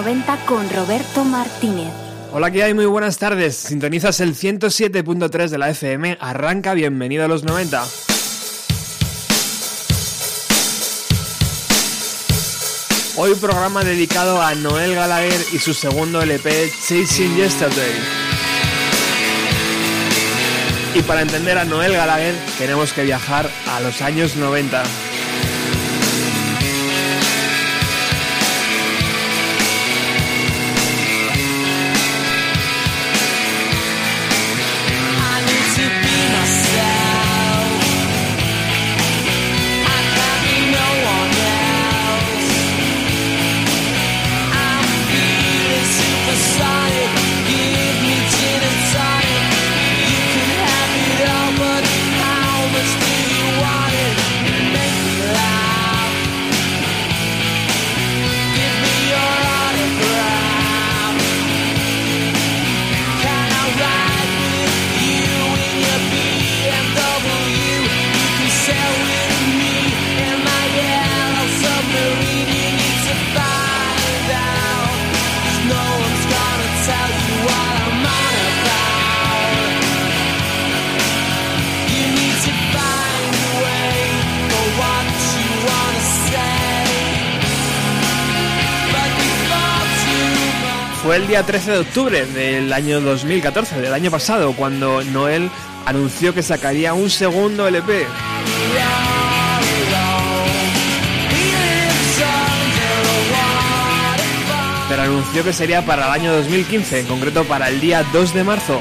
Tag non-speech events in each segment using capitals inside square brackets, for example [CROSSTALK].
90 con Roberto Martínez. Hola, ¿qué hay? Muy buenas tardes. Sintonizas el 107.3 de la FM. Arranca, bienvenido a los 90. Hoy programa dedicado a Noel Gallagher y su segundo LP Chasing Yesterday. Y para entender a Noel Gallagher tenemos que viajar a los años 90. Fue el día 13 de octubre del año 2014, del año pasado, cuando Noel anunció que sacaría un segundo LP. Pero anunció que sería para el año 2015, en concreto para el día 2 de marzo.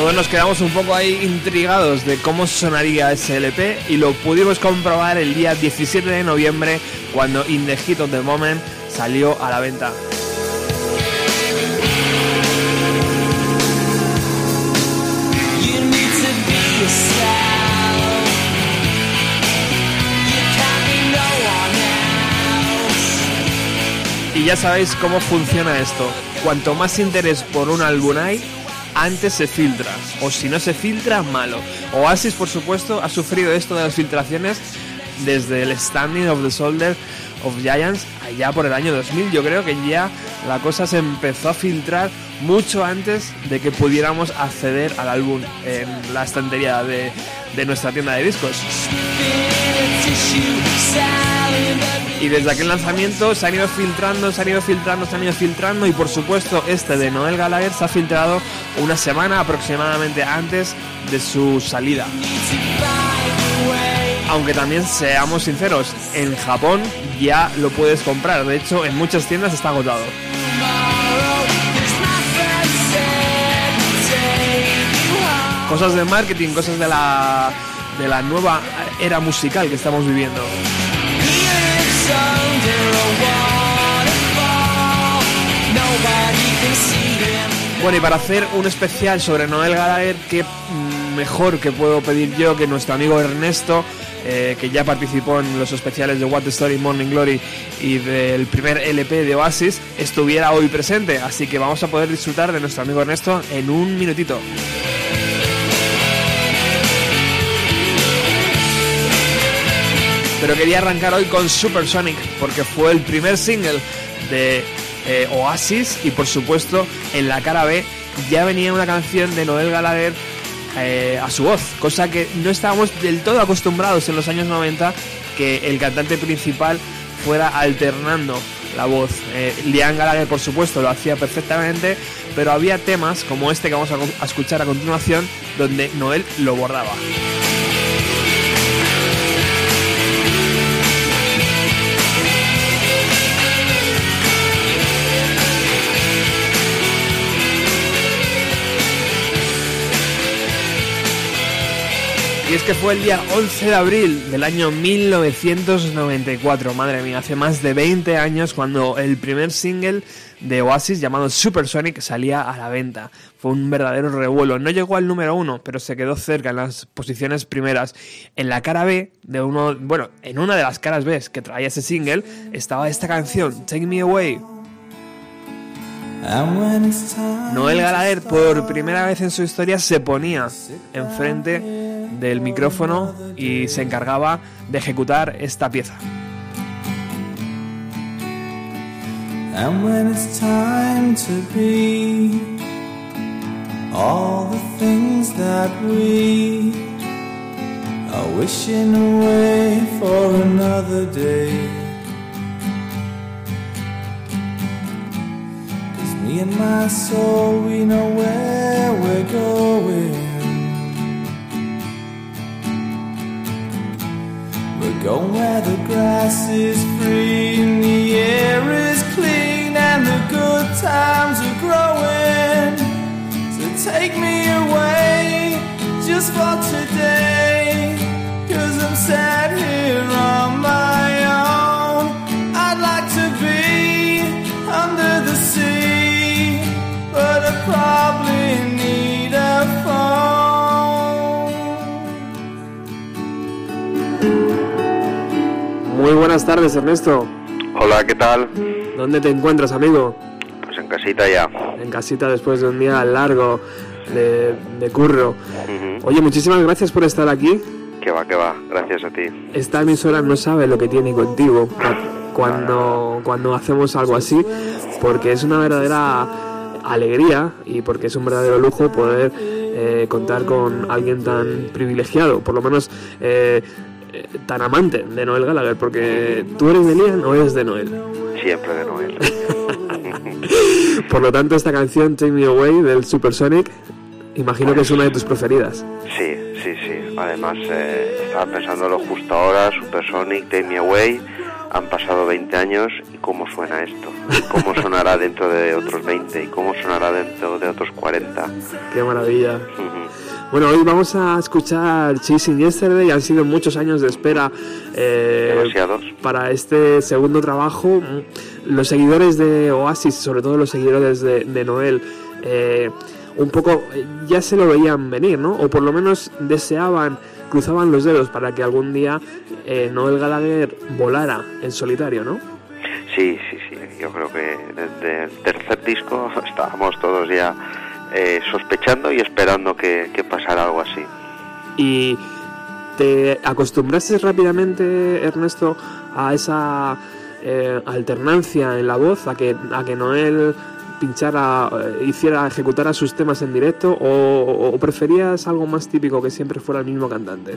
Todos nos quedamos un poco ahí intrigados de cómo sonaría ese LP y lo pudimos comprobar el día 17 de noviembre cuando In the Heat of the Moment salió a la venta. Y ya sabéis cómo funciona esto. Cuanto más interés por un álbum hay, antes se filtra. O si no se filtra, malo. Oasis, por supuesto, ha sufrido esto de las filtraciones desde el Standing of the Soldier of Giants allá por el año 2000. Yo creo que ya la cosa se empezó a filtrar mucho antes de que pudiéramos acceder al álbum en la estantería de, de nuestra tienda de discos. Y desde aquel lanzamiento se han ido filtrando, se han ido filtrando, se han ido filtrando y por supuesto este de Noel Gallagher se ha filtrado una semana aproximadamente antes de su salida. Aunque también seamos sinceros, en Japón ya lo puedes comprar, de hecho en muchas tiendas está agotado. Cosas de marketing, cosas de la, de la nueva era musical que estamos viviendo. Bueno, y para hacer un especial sobre Noel Gallagher, que mejor que puedo pedir yo que nuestro amigo Ernesto, eh, que ya participó en los especiales de What the Story, Morning Glory y del primer LP de Oasis, estuviera hoy presente. Así que vamos a poder disfrutar de nuestro amigo Ernesto en un minutito. Pero quería arrancar hoy con Supersonic porque fue el primer single de eh, Oasis y por supuesto en la cara B ya venía una canción de Noel Gallagher eh, a su voz, cosa que no estábamos del todo acostumbrados en los años 90 que el cantante principal fuera alternando la voz. Eh, Liam Gallagher, por supuesto, lo hacía perfectamente, pero había temas como este que vamos a escuchar a continuación donde Noel lo bordaba. Y es que fue el día 11 de abril del año 1994, madre mía, hace más de 20 años cuando el primer single de Oasis llamado Supersonic salía a la venta. Fue un verdadero revuelo. No llegó al número uno, pero se quedó cerca en las posiciones primeras. En la cara B de uno, bueno, en una de las caras B que traía ese single estaba esta canción, Take Me Away. Noel Gallagher por primera vez en su historia se ponía enfrente del micrófono y se encargaba de ejecutar esta pieza. And when it's time to be all the things that we are wishing away for another day. Cause me and my soul, we know where we're going. We go where the grass is green, the air is clean and the good times are growing. So take me away just for today. Cause I'm sad here on Muy buenas tardes, Ernesto. Hola, ¿qué tal? ¿Dónde te encuentras, amigo? Pues en casita ya. En casita después de un día largo de, curro. Oye, muchísimas gracias por estar aquí. Que va, que va. Gracias a ti. Esta emisora no sabe lo que tiene contigo cuando, cuando hacemos algo así, porque es una verdadera alegría y porque es un verdadero lujo poder eh, contar con alguien tan privilegiado. Por lo menos eh, eh, tan amante de Noel Gallagher, porque tú eres de Liam o eres de Noel. Siempre de Noel. [LAUGHS] Por lo tanto, esta canción, Take Me Away, del Supersonic, imagino que es una de tus preferidas. Sí, sí, sí. Además, eh, estaba pensándolo justo ahora, Supersonic, Take Me Away, han pasado 20 años y cómo suena esto. ¿Cómo sonará dentro de otros 20 y cómo sonará dentro de otros 40? Qué maravilla. Bueno, hoy vamos a escuchar Chasing Yesterday. Han sido muchos años de espera eh, para este segundo trabajo. Los seguidores de Oasis, sobre todo los seguidores de, Noel, eh, un poco ya se lo veían venir, ¿no? O por lo menos deseaban, cruzaban los dedos para que algún día eh, Noel Gallagher volara en solitario, ¿no? Sí, sí, sí. Yo creo que desde el tercer disco [LAUGHS] estábamos todos ya eh, sospechando y esperando que, pasara algo así. ¿Y te acostumbraste rápidamente, Ernesto, a esa eh, alternancia en la voz, a que, a que Noel pinchara, eh, hiciera, ejecutara sus temas en directo, o, preferías algo más típico que siempre fuera el mismo cantante?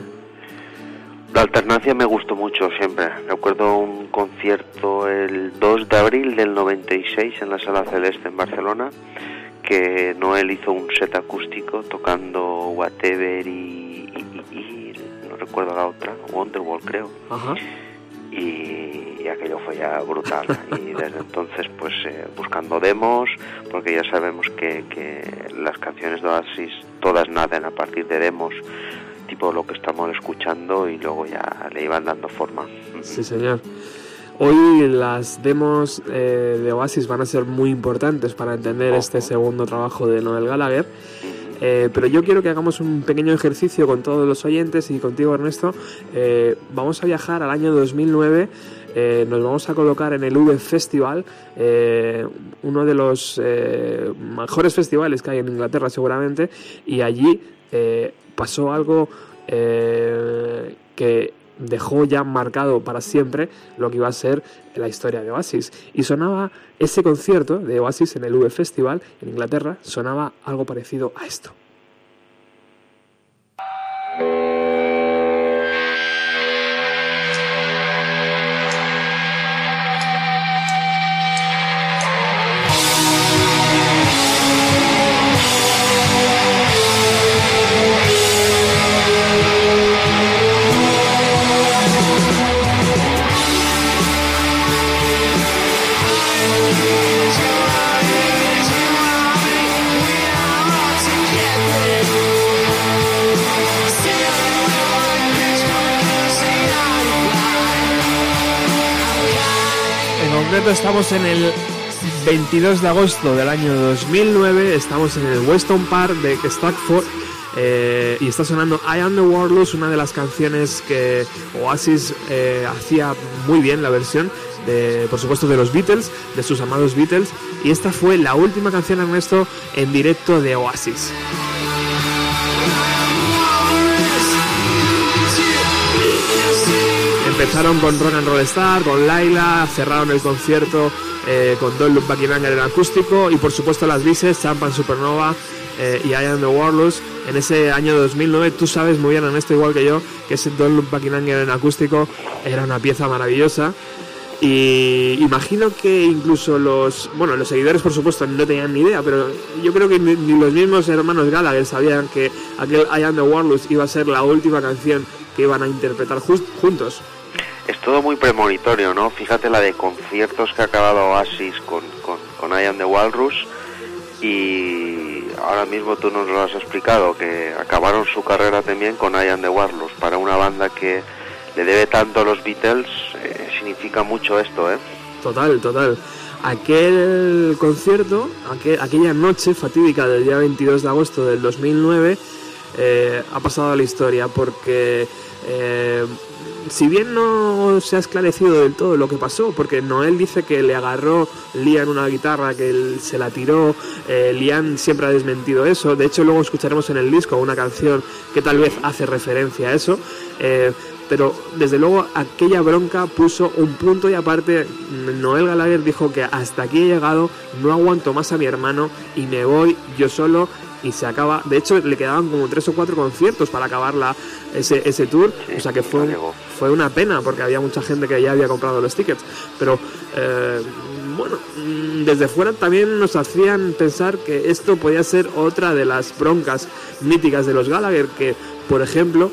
La alternancia me gustó mucho siempre. Recuerdo un concierto el 2 de abril del 96 en la Sala Celeste en Barcelona que Noel hizo un set acústico tocando Whatever y, no recuerdo la otra, Wonderwall creo. Y, aquello fue ya brutal. y desde entonces pues eh, buscando demos, porque ya sabemos que, que las canciones de Oasis todas nacen a partir de demos tipo lo que estamos escuchando y luego ya le iban dando forma. Sí, señor. Hoy las demos eh, de Oasis van a ser muy importantes para entender este segundo trabajo de Noel Gallagher. Eh, pero yo quiero que hagamos un pequeño ejercicio con todos los oyentes y contigo, Ernesto. Eh, vamos a viajar al año 2009. Eh, nos vamos a colocar en el V Festival, eh, uno de los eh, mejores festivales que hay en Inglaterra seguramente, y allí pasó algo que dejó ya marcado para siempre lo que iba a ser la historia de Oasis. Y sonaba ese concierto de Oasis en el V Festival en Inglaterra, sonaba algo parecido a esto. Estamos en el 22 de agosto del año 2009, estamos en el Weston Park de Stackford eh, y está sonando I Am the Warlords, una de las canciones que Oasis eh, hacía muy bien la versión, de, por supuesto de los Beatles, de sus amados Beatles, y esta fue la última canción Ernesto en directo de Oasis. Empezaron con Rock and con Laila, cerraron el concierto eh, con Back in Anger en acústico y por supuesto las bises, Champan Supernova eh, y I Am the Warlords. En ese año 2009, tú sabes muy bien, Ernesto, igual que yo, que ese Back in Anger en acústico era una pieza maravillosa. Y imagino que incluso los, bueno, los seguidores por supuesto no tenían ni idea, pero yo creo que ni, los mismos hermanos Gallagher sabían que aquel I Am the Warlords iba a ser la última canción que iban a interpretar juntos. Todo muy premonitorio, ¿no? Fíjate la de conciertos que ha acabado Oasis con, con, con I Am the Walrus y ahora mismo tú nos lo has explicado, que acabaron su carrera también con I Am the Walrus. Para una banda que le debe tanto a los Beatles, eh, significa mucho esto, ¿eh? Total, total. Aquel concierto, aquel- aquella noche fatídica del día 22 de agosto del 2009, eh, ha pasado a la historia porque eh, si bien no se ha esclarecido del todo lo que pasó, porque Noel dice que le agarró Liam una guitarra, que él se la tiró, eh, Liam siempre ha desmentido eso, de hecho luego escucharemos en el disco una canción que tal vez hace referencia a eso, eh, pero desde luego aquella bronca puso un punto y aparte Noel Gallagher dijo que hasta aquí he llegado, no aguanto más a mi hermano y me voy yo solo y se acaba. De hecho, le quedaban como tres o cuatro conciertos para acabar la, ese, ese tour. Sí, o sea que fue, un- fue una pena porque había mucha gente que ya había comprado los tickets. Pero eh, bueno, mm, desde fuera también nos hacían pensar que esto podía ser otra de las broncas míticas de los Gallagher, que por ejemplo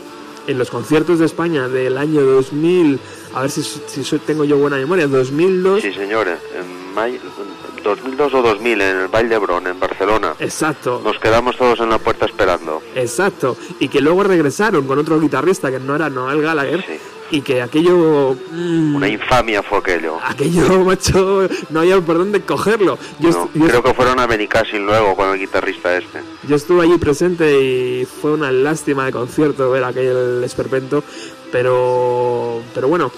en los conciertos de España del año 2000, a ver si, si tengo yo buena memoria, 2002, Sí, señores, en may- 2002 o 2000 en el Valle de Bron, en Barcelona. exacto, Nos quedamos todos en la puerta esperando. exacto, y que luego regresaron con otro guitarrista que no era Noel Gallagher, Sí. y que aquello... mm, Una infamia fue aquello. aquello, [LAUGHS] macho, no había por dónde cogerlo. Yo, No, yo creo que fueron a Benicassin luego con el guitarrista este. Yo estuve allí presente y fue una lástima de concierto ver aquel esperpento, pero, pero bueno,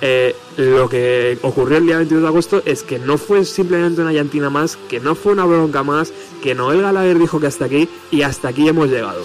eh, lo que ocurrió el día 22 de agosto es que no fue simplemente una llantina más, que no fue una bronca más, que Noel Gallagher dijo que hasta aquí y hasta aquí hemos llegado.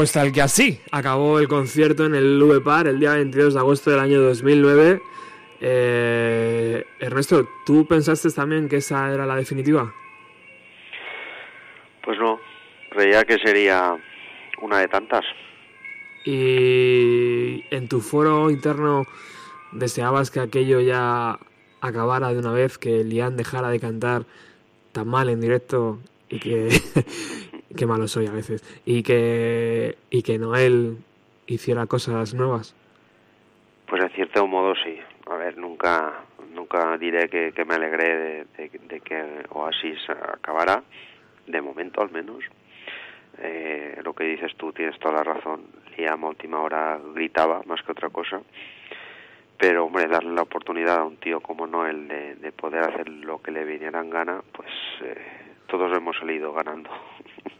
Pues tal que así acabó el concierto en el V-Par el día 22 de agosto del año 2009. Eh, Ernesto, ¿tú pensaste también que esa era la definitiva? Pues no, creía que sería una de tantas. Y en tu foro interno deseabas que aquello ya acabara de una vez, que Lian dejara de cantar tan mal en directo y que qué malo soy a veces y que y que Noel hiciera cosas nuevas. Pues en cierto modo sí. A ver nunca nunca diré que, me alegré de, que Oasis acabara de momento al menos. Eh, lo que dices tú tienes toda la razón. Liam a última hora gritaba más que otra cosa. Pero hombre darle la oportunidad a un tío como Noel de, de poder hacer lo que le viniera en gana pues eh, todos hemos salido ganando [LAUGHS]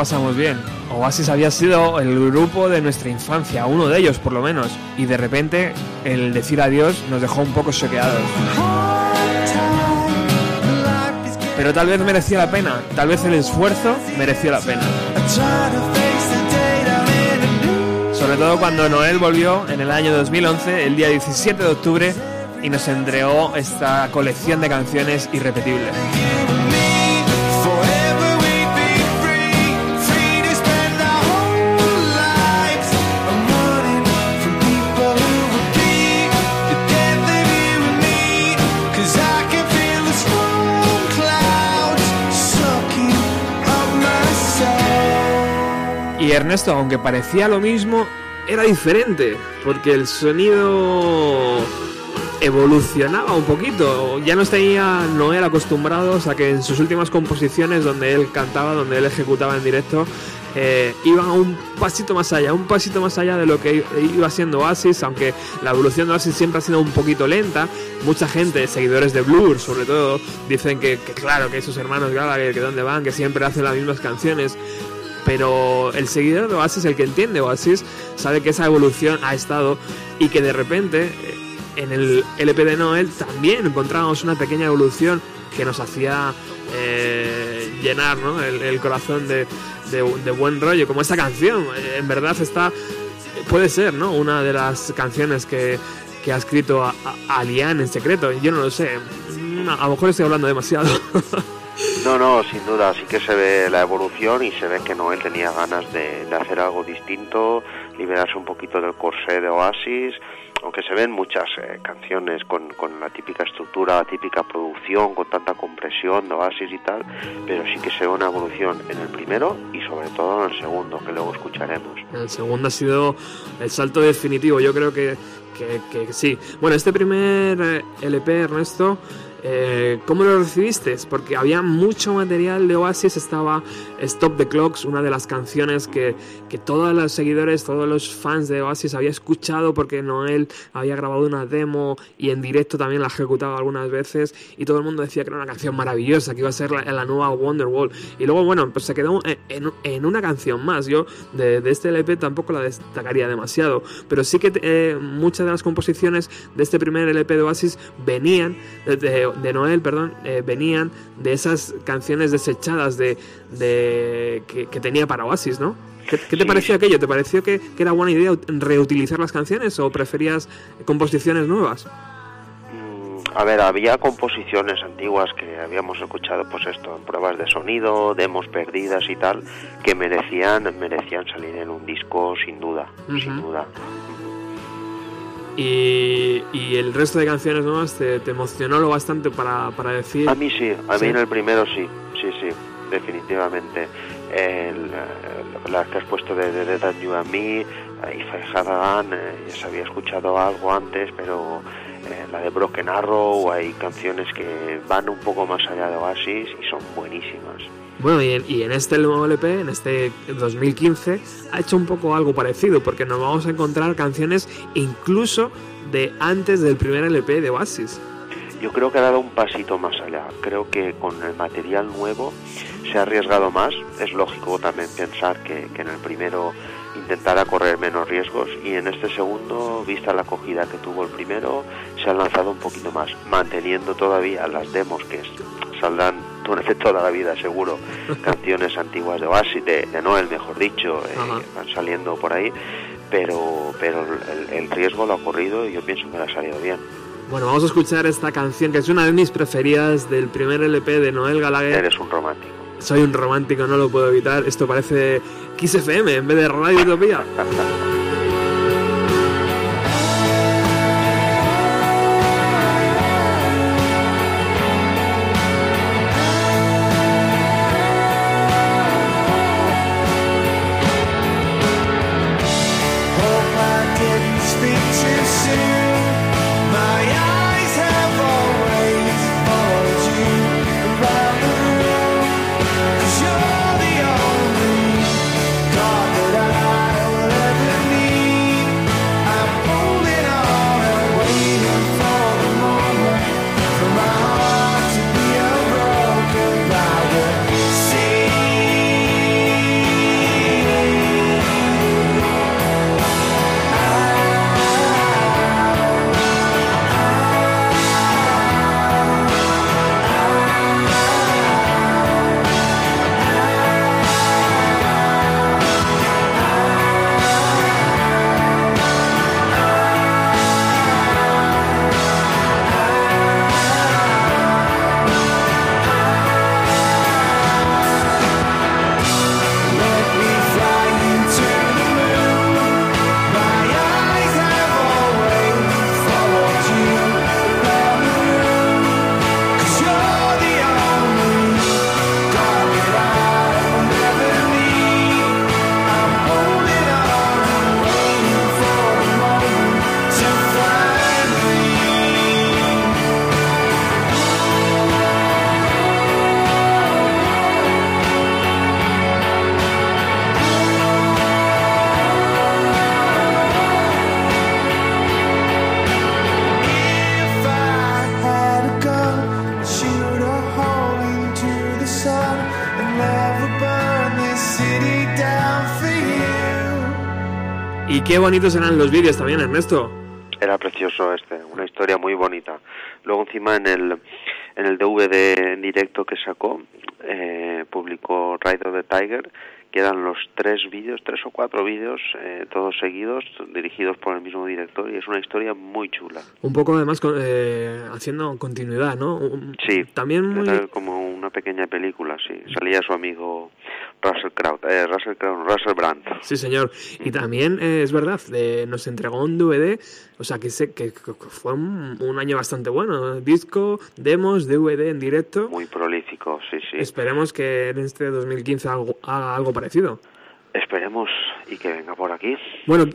Pasamos bien. Oasis había sido el grupo de nuestra infancia, uno de ellos por lo menos, y de repente el decir adiós nos dejó un poco choqueados. Pero tal vez merecía la pena, tal vez el esfuerzo mereció la pena. Sobre todo cuando Noel volvió en el año 2011, el día 17 de octubre, y nos entregó esta colección de canciones irrepetibles. Ernesto, aunque parecía lo mismo, era diferente, porque el sonido evolucionaba un poquito. Ya no tenía Noel acostumbrados a que en sus últimas composiciones, donde él cantaba, donde él ejecutaba en directo, eh, iban un pasito más allá, un pasito más allá de lo que iba siendo Oasis, aunque la evolución de Oasis siempre ha sido un poquito lenta. Mucha gente, seguidores de Blur sobre todo, dicen que, claro, que esos hermanos Gallagher, que dónde van, que siempre hacen las mismas canciones pero el seguidor de Oasis, el que entiende Oasis, sabe que esa evolución ha estado y que de repente eh, en el LP de Noel también encontramos una pequeña evolución que nos hacía eh, llenar el, corazón de, buen rollo, como esta canción. Eh, en verdad está, puede ser ¿no? una de las canciones que, ha escrito a, a, en secreto. Yo no lo sé, a lo mejor estoy hablando demasiado. [LAUGHS] No, no, sin duda, sí que se ve la evolución y se ve que Noel tenía ganas de, hacer algo distinto, liberarse un poquito del corsé de Oasis, aunque se ven muchas eh, canciones con, la típica estructura, la típica producción, con tanta compresión de Oasis y tal, pero sí que se ve una evolución en el primero y sobre todo en el segundo, que luego escucharemos. El segundo ha sido el salto definitivo, yo creo que sí. Bueno, este primer eh, LP, Ernesto, eh, ¿Cómo lo recibiste? Porque había mucho material de Oasis, estaba Stop the Clocks, una de las canciones que, que todos los seguidores, todos los fans de Oasis había escuchado porque Noel había grabado una demo y en directo también la ejecutaba algunas veces y todo el mundo decía que era una canción maravillosa, que iba a ser la, la nueva Wonderwall. Y luego, bueno, pues se quedó en, en, una canción más. Yo de, de, este LP tampoco la destacaría demasiado, pero sí que eh, muchas de las composiciones de este primer LP de Oasis venían de de Noel, perdón, eh, venían de esas canciones desechadas de, de que, tenía para Oasis, ¿no? ¿Qué, te pareció aquello? ¿Te pareció que, era buena idea reutilizar las canciones o preferías composiciones nuevas? Mm, A ver, había composiciones antiguas que habíamos escuchado, pues esto, en pruebas de sonido, demos perdidas y tal, que merecían, merecían salir en un disco sin duda, sin duda. Y, y el resto de canciones nuevas te, te emocionó lo bastante para, para decir... A mí sí, a Sí. mí en el primero sí, sí, sí, definitivamente. El, eh, las que has puesto de, de, de That You and Me, eh, If I Had a Gun, eh, ya se había escuchado algo antes, pero eh, la de Broken Arrow, hay canciones que van un poco más allá de Oasis y son buenísimas. Bueno, y en, y en este nuevo LP, en este 2015, ha hecho un poco algo parecido, porque nos vamos a encontrar canciones incluso de antes del primer LP de Oasis. Yo creo que ha dado un pasito más allá. Creo que con el material nuevo se ha arriesgado más. Es lógico también pensar que, que en el primero intentara correr menos riesgos y en este segundo, vista la acogida que tuvo el primero, se ha lanzado un poquito más, manteniendo todavía las demos que saldrán durante toda la vida seguro, [LAUGHS] canciones antiguas de Oasis, de, de Noel mejor dicho, eh, van saliendo por ahí, pero, pero el, el riesgo lo ha corrido y yo pienso que le ha salido bien. Bueno, vamos a escuchar esta canción que es una de mis preferidas del primer LP de Noel Gallagher. Eres un romántico. Soy un romántico, no lo puedo evitar. Esto parece Kiss FM en vez de Radio Utopía. [LAUGHS] bonitos eran los vídeos también, Ernesto. Era precioso este, una historia muy bonita. Luego encima en el en el DVD en directo que sacó eh, publicó Ride of the Tiger que eran los tres vídeos, tres o cuatro vídeos, eh, todos seguidos, dirigidos por el mismo director y es una historia muy chula. Un poco además con- eh, haciendo continuidad, ¿no? Un- Sí, También muy... como una pequeña película, sí. Salía su amigo Russell Crowe, eh, Russell Crowe, Russell Brand. Sí, señor. Y también eh, es verdad, eh, nos entregó un DVD, o sea que, sé que, que fue un, un año bastante bueno. Disco, demos, DVD en directo. Muy prolífico, sí, sí. Esperemos que en este 2015 algo, haga algo parecido. Esperemos y que venga por aquí. Bueno,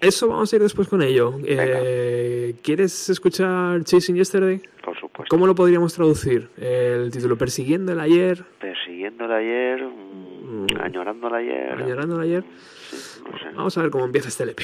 eso vamos a ir después con ello. Eh, ¿Quieres escuchar Chasing Yesterday? Por supuesto. ¿Cómo lo podríamos traducir? El título Persiguiendo el ayer, Persiguiendo el ayer, añorando el ayer. ayer. Sí, no sé. Vamos a ver cómo empieza este LP.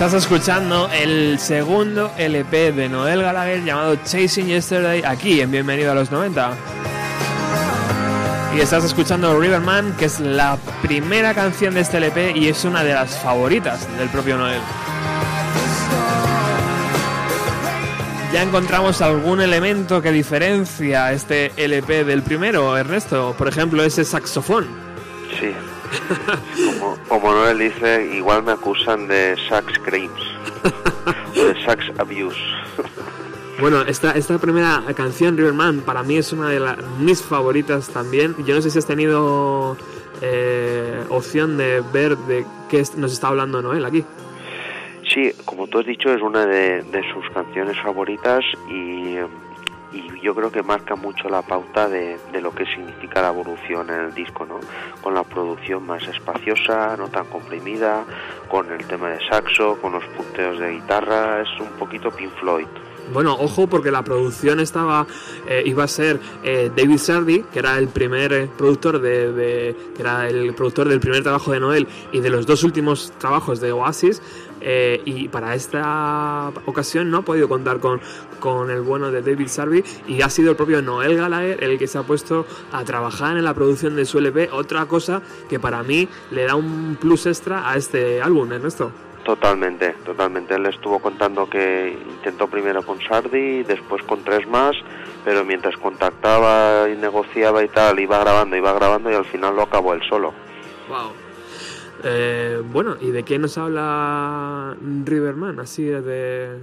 Estás escuchando el segundo LP de Noel Gallagher llamado Chasing Yesterday aquí en Bienvenido a los 90. Y estás escuchando Riverman, que es la primera canción de este LP y es una de las favoritas del propio Noel. Ya encontramos algún elemento que diferencia este LP del primero, Ernesto. Por ejemplo, ese saxofón. Sí. [LAUGHS] Como, Noel dice, igual me acusan de sax crimes o de sax abuse. [LAUGHS] Bueno, esta, esta primera canción, Riverman, para mí es una de las, mis favoritas también. Yo no sé si has tenido eh, opción de ver de qué nos está hablando Noel aquí. Sí, como tú has dicho, es una de, de sus canciones favoritas y, y yo creo que marca mucho la pauta de, de lo que significa la evolución en el disco, ¿no? Con la producción más espaciosa, no tan comprimida, con el tema de saxo, con los punteos de guitarra, es un poquito Pink Floyd. Bueno, ojo porque la producción estaba eh, iba a ser eh, David Sardi, que era el primer eh, productor de, de- que era el productor del primer trabajo de Noel y de los dos últimos trabajos de Oasis. Eh, y para esta ocasión no ha podido contar con, con el bueno de David Sardi y ha sido el propio Noel Gallagher el que se ha puesto a trabajar en la producción de su LP. Otra cosa que para mí le da un plus extra a este álbum, Ernesto. Totalmente, totalmente. Él estuvo contando que intentó primero con Sardi, después con tres más, pero mientras contactaba y negociaba y tal, iba grabando, iba grabando y al final lo acabó él solo. Wow. Eh, bueno, ¿y de qué nos habla Riverman? Así de,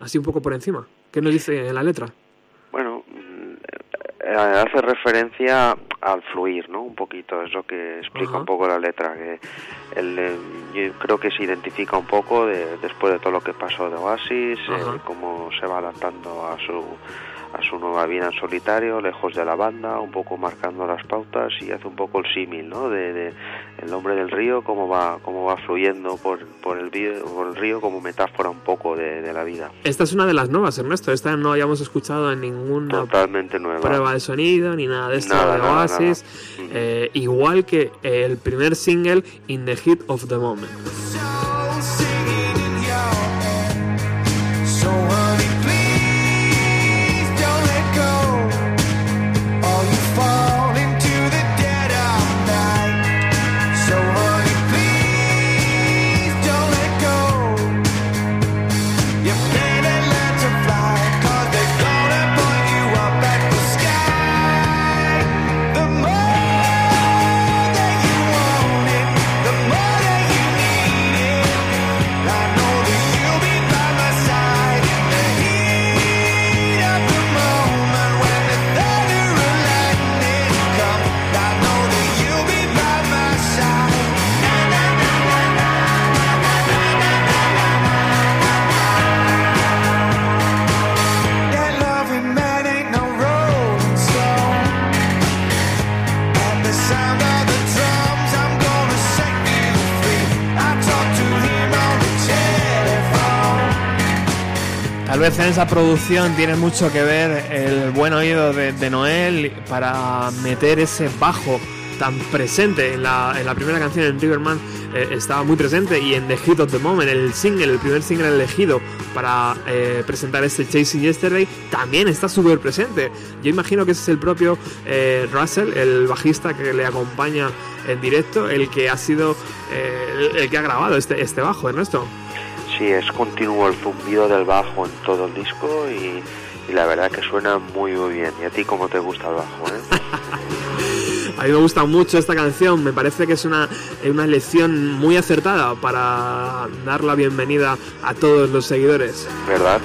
así un poco por encima. ¿Qué nos dice en la letra? Bueno, mm, eh, hace referencia al fluir, ¿no? Un poquito, es lo que explica Ajá. un poco la letra, que él, eh, yo creo que se identifica un poco de, después de todo lo que pasó de Oasis, eh, cómo se va adaptando a su a su nueva vida en solitario, lejos de la banda, un poco marcando las pautas y hace un poco el símil, ¿no? De, de el hombre del río, cómo va cómo va fluyendo por, por el vi- por el río como metáfora un poco de, de la vida. Esta es una de las nuevas, Ernesto. Esta no habíamos escuchado en ninguna Totalmente nueva. prueba de sonido ni nada de esto Nada, de Oasis. nada. Eh, igual que el primer single, In the Heat of the Moment. Vez en esa producción tiene mucho que ver el buen oído de, de Noel para meter ese bajo tan presente. En la, primera canción en Riverman eh, estaba muy presente y en The Hit of the Moment el single, el primer single elegido para eh, presentar este Chasing Yesterday también está súper presente. Yo imagino que ese es el propio eh, Russell el bajista que le acompaña en directo el que ha sido el, el que ha grabado este, este bajo Ernesto Sí, es continuo el zumbido del bajo en todo el disco y, y la verdad que suena muy muy bien. ¿Y a ti cómo te gusta el bajo? Eh? [LAUGHS] A mí me gusta mucho esta canción, me parece que es una, una elección muy acertada para dar la bienvenida a todos los seguidores. ¿Verdad?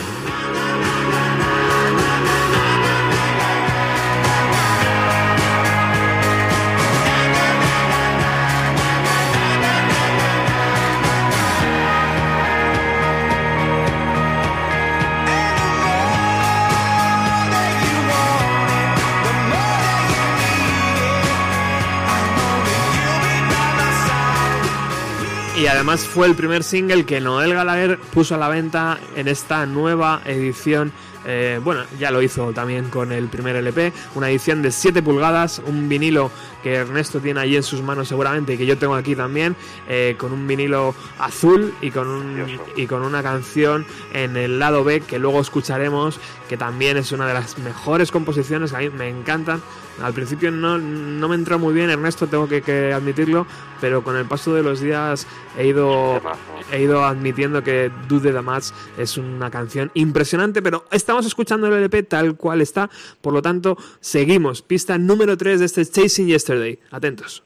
Y además fue el primer single que Noel Gallagher puso a la venta en esta nueva edición eh, bueno, ya lo hizo también con el primer LP, una edición de 7 pulgadas, un vinilo que Ernesto tiene allí en sus manos seguramente y que yo tengo aquí también, eh, con un vinilo azul y con, un, y con una canción en el lado B que luego escucharemos, que también es una de las mejores composiciones, a mí me encantan. Al principio no, no me entró muy bien Ernesto, tengo que, que admitirlo, pero con el paso de los días he ido, Temazo. he ido admitiendo que Dude the Match es una canción impresionante, pero estamos escuchando el LP tal cual está, por lo tanto, seguimos. Pista número 3 de este Chasing Yesterday. Atentos.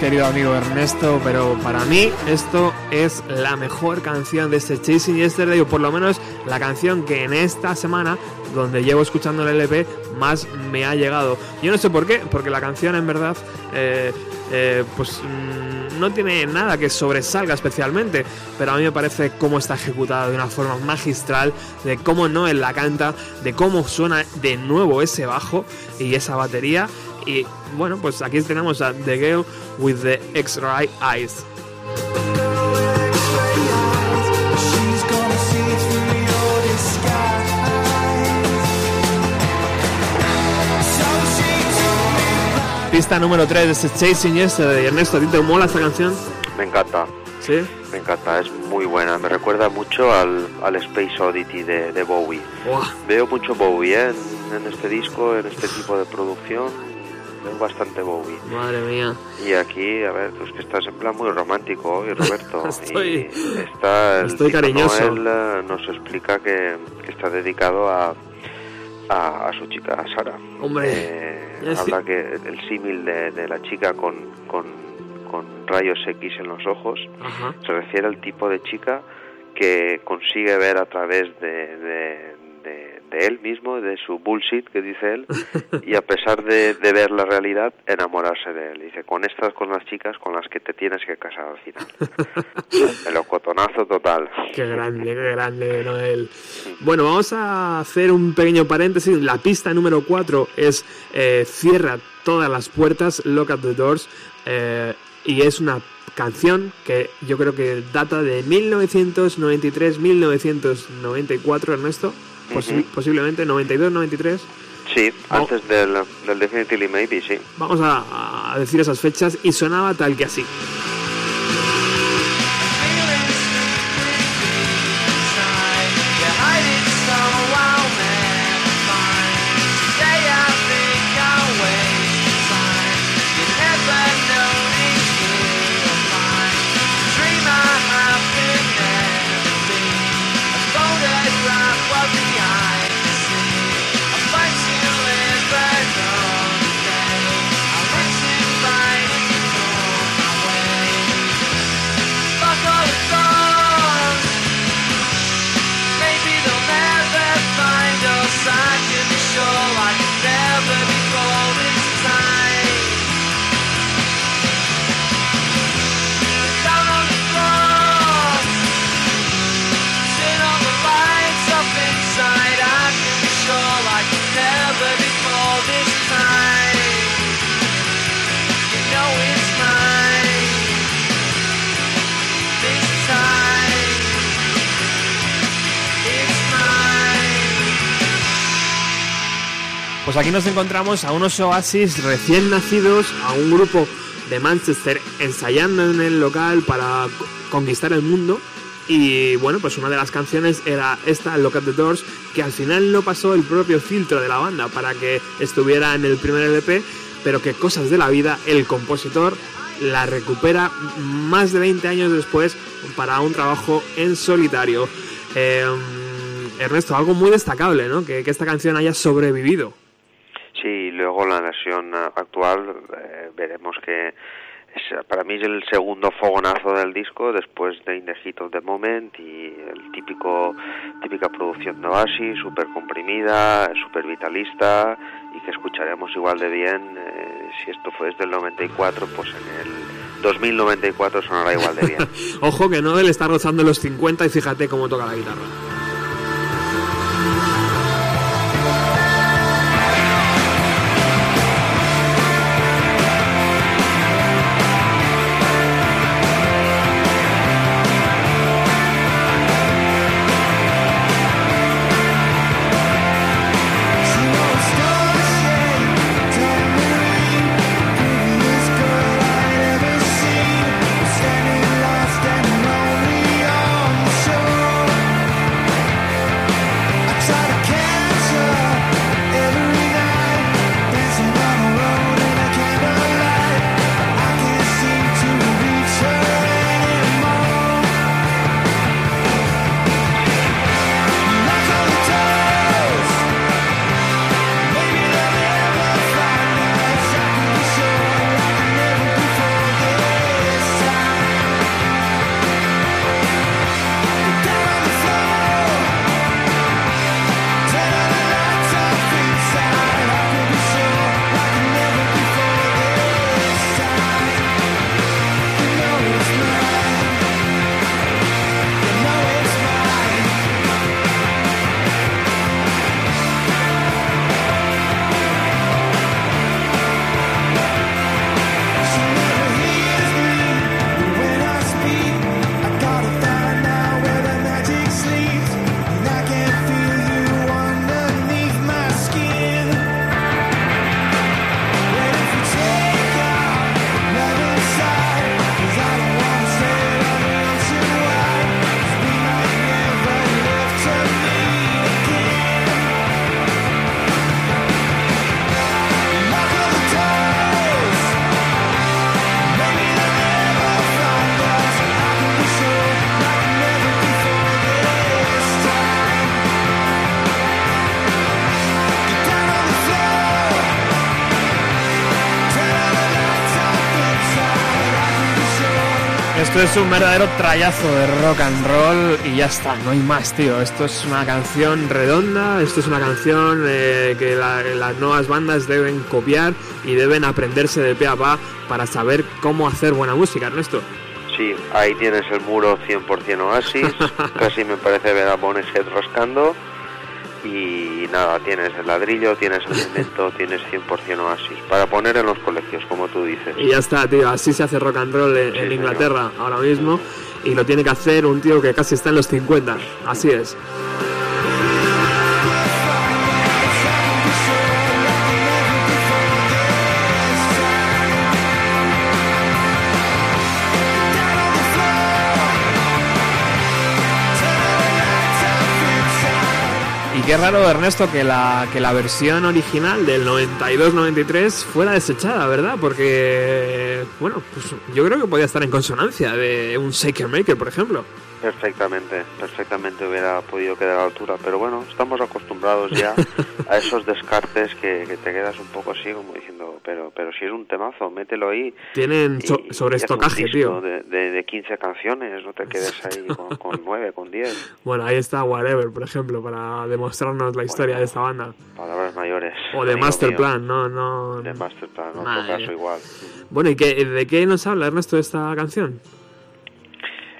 Querido amigo Ernesto, pero para mí esto es la mejor canción de este Chasing Yesterday, o por lo menos la canción que en esta semana, donde llevo escuchando el LP, más me ha llegado. Yo no sé por qué, porque la canción en verdad, eh, eh, pues mm, no tiene nada que sobresalga especialmente, pero a mí me parece cómo está ejecutada de una forma magistral, de cómo Noel la canta, de cómo suena de nuevo ese bajo y esa batería. Y bueno, pues aquí tenemos a The Girl with the X-Ray Eyes. Pista número 3 de este Chasing Yesterday. Ernesto, ¿a ti te mola esta canción? Me encanta, ¿Sí? me encanta, es muy buena. Me recuerda mucho al, al Space Oddity de, de Bowie. Veo mucho Bowie ¿eh? en, en este disco, en este tipo de producción. Bastante Bowie. madre mía. Y aquí, a ver, tú es que estás en plan muy romántico hoy, Roberto. [LAUGHS] Estoy- y está el estoy Tito cariñoso. Noel, eh, nos explica que, que está dedicado a, a, a su chica Sara. Hombre, Eh, sí. habla que el símil de, de la chica con, con, con rayos X en los ojos Ajá. se refiere al tipo de chica que consigue ver a través de, de, de- de él mismo, de su bullshit que dice él, y a pesar de, de ver la realidad, enamorarse de él. Dice, con estas, con las chicas con las que te tienes que casar al final. [LAUGHS] Melocotonazo total. Qué grande, qué grande, Noel. Bueno, vamos a hacer un pequeño paréntesis. La pista número 4 es eh, Cierra todas las puertas, Lock at the Doors. eh, y es una canción que yo creo que data de 1993-1994, Ernesto. Posi- Ujú. Posiblemente 92-93. Sí, Oh. antes del, del Definitely Maybe, sí. Vamos a, a decir esas fechas y sonaba tal que así. Pues aquí nos encontramos a unos Oasis recién nacidos, a un grupo de Manchester ensayando en el local para co- conquistar el mundo. Y bueno, pues una de las canciones era esta, Lock at the Doors, que al final no pasó el propio filtro de la banda para que estuviera en el primer LP, pero que cosas de la vida, el compositor la recupera más de 20 años después para un trabajo en solitario. Eh, Ernesto, algo muy destacable, ¿no? Que esta canción haya sobrevivido. Luego la versión actual eh, veremos que es, para mí es el segundo fogonazo del disco después de In the Heat of the Moment y el típico típica producción de Oasis, súper comprimida, súper vitalista y que escucharemos igual de bien eh, si esto fue desde el 94, pues en el 2094 sonará igual de bien. [LAUGHS] Ojo que Noel está rozando los 50 y fíjate cómo toca la guitarra. Esto es un verdadero trayazo de rock and roll y ya está, no hay más, tío. Esto es una canción redonda, esto es una canción eh, que la- las nuevas bandas deben copiar y deben aprenderse de pe a pa para saber cómo hacer buena música, Ernesto. Sí, ahí tienes el muro 100% Oasis, [LAUGHS] casi me parece ver a Bonehead rascando. Y nada, tienes el ladrillo, tienes el cemento, [LAUGHS] tienes 100% Oasis. Para poner en los colegios, como tú dices. Y ya está, tío, así se hace rock and roll en, Sí, en señor. Inglaterra ahora mismo y lo tiene que hacer un tío que casi está en los 50, así es. Qué raro, Ernesto, que la, que la versión original del 92-93 fuera desechada, ¿verdad? Porque, bueno, pues yo creo que podía estar en consonancia de un Shaker Maker, por ejemplo. Perfectamente, perfectamente hubiera podido quedar a la altura, pero bueno, estamos acostumbrados ya a [LAUGHS] esos descartes que, que te quedas un poco así como diciendo, pero pero si es un temazo, mételo ahí. Tienen so- un disco tío. De, de, de 15 canciones, no te quedes ahí con, con 9, con 10, [LAUGHS] Bueno, ahí está Whatever, por ejemplo, para demostrarnos la historia de esta banda. palabras mayores. O de amigo Master mío. Plan, no, no. De Masterplan, en Madre otro caso igual. Bueno, ¿y qué, de qué nos habla Ernesto de esta canción?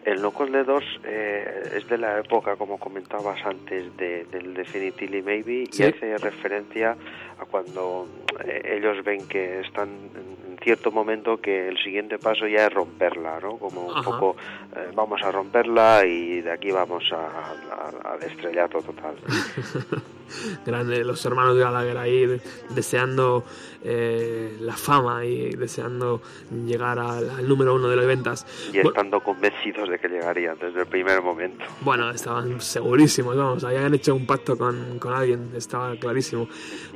El No Cold 2 eh, es de la época, como comentabas antes, de, del Definitely Maybe Sí. y hace referencia a cuando eh, ellos ven que están en cierto momento que el siguiente paso ya es romperla, ¿no? Como un poco eh, vamos a romperla y de aquí vamos a- a- al estrellato total. [LAUGHS] Grande, los hermanos de Gallagher ahí de- deseando eh, la fama y deseando llegar al, al número uno de las ventas. Y estando convencidos de que llegarían desde el primer momento. Bueno, estaban segurísimos, vamos, habían hecho un pacto con, con alguien, estaba clarísimo.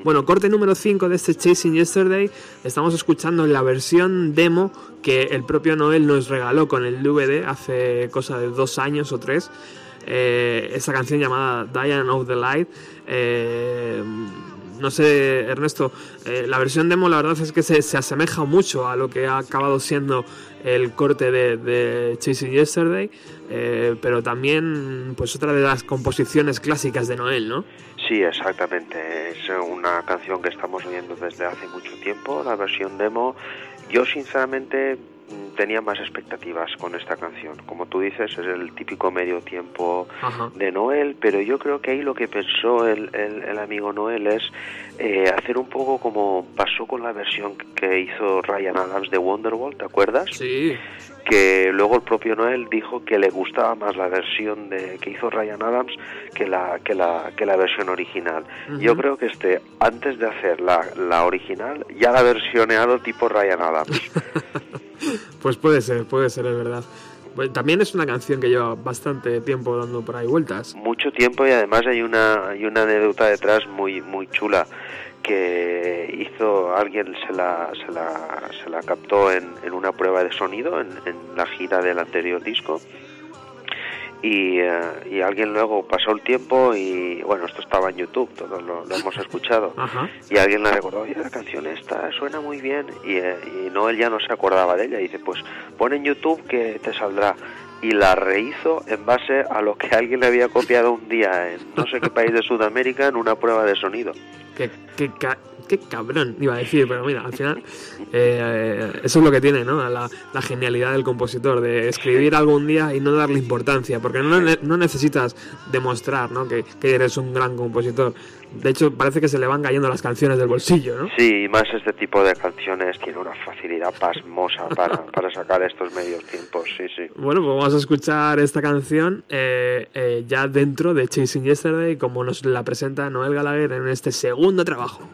Bueno, corte número 5 de este Chasing Yesterday, estamos escuchando la versión demo que el propio Noel nos regaló con el DVD hace cosa de dos años o tres. Eh, esa canción llamada Diane of the Light. eh, no sé, Ernesto, eh, la versión demo la verdad es que se, se asemeja mucho a lo que ha acabado siendo el corte de, de Chasing Yesterday, eh, pero también pues otra de las composiciones clásicas de Noel, ¿no? Sí, exactamente. Es una canción que estamos oyendo desde hace mucho tiempo, la versión demo. Yo, sinceramente, tenía más expectativas con esta canción. Como tú dices, es el típico medio tiempo Ajá. de Noel, pero yo creo que ahí lo que pensó el, el- el amigo Noel es eh, hacer un poco como pasó con la versión que hizo Ryan Adams de Wonderwall, ¿te acuerdas? Sí, que luego el propio Noel dijo que le gustaba más la versión de que hizo Ryan Adams que la que la que la versión original. Yo creo que este antes de hacer la, la original ya la versioneado tipo Ryan Adams. [LAUGHS] pues puede ser, puede ser, es verdad. También es una canción que lleva bastante tiempo dando por ahí vueltas. Mucho tiempo y además hay una hay una anécdota detrás muy muy chula que hizo alguien se la se la, captó en, una prueba de sonido en la gira del anterior disco y, eh, y alguien luego pasó el tiempo y bueno esto estaba en YouTube todos lo, lo hemos escuchado. Ajá. y alguien le recordó oye la canción esta suena muy bien y, eh, y no él ya no se acordaba de ella y dice pues pon en YouTube que te saldrá y la rehizo en base a lo que alguien le había copiado un día en no sé qué país de Sudamérica en una prueba de sonido. Qué, qué, qué cabrón, iba a decir, pero mira, al final eh, eso es lo que tiene, ¿no? La, genialidad del compositor, de escribir algo un día y no darle importancia, porque no, no necesitas demostrar, ¿no? Que eres un gran compositor. De hecho, parece que se le van cayendo las canciones del bolsillo, ¿no? sí y más este tipo de canciones tiene una facilidad pasmosa para, [LAUGHS] para sacar estos medios tiempos sí sí Bueno, pues vamos a escuchar esta canción eh, eh, ya dentro de Chasing Yesterday, como nos la presenta Noel Gallagher en este segundo trabajo.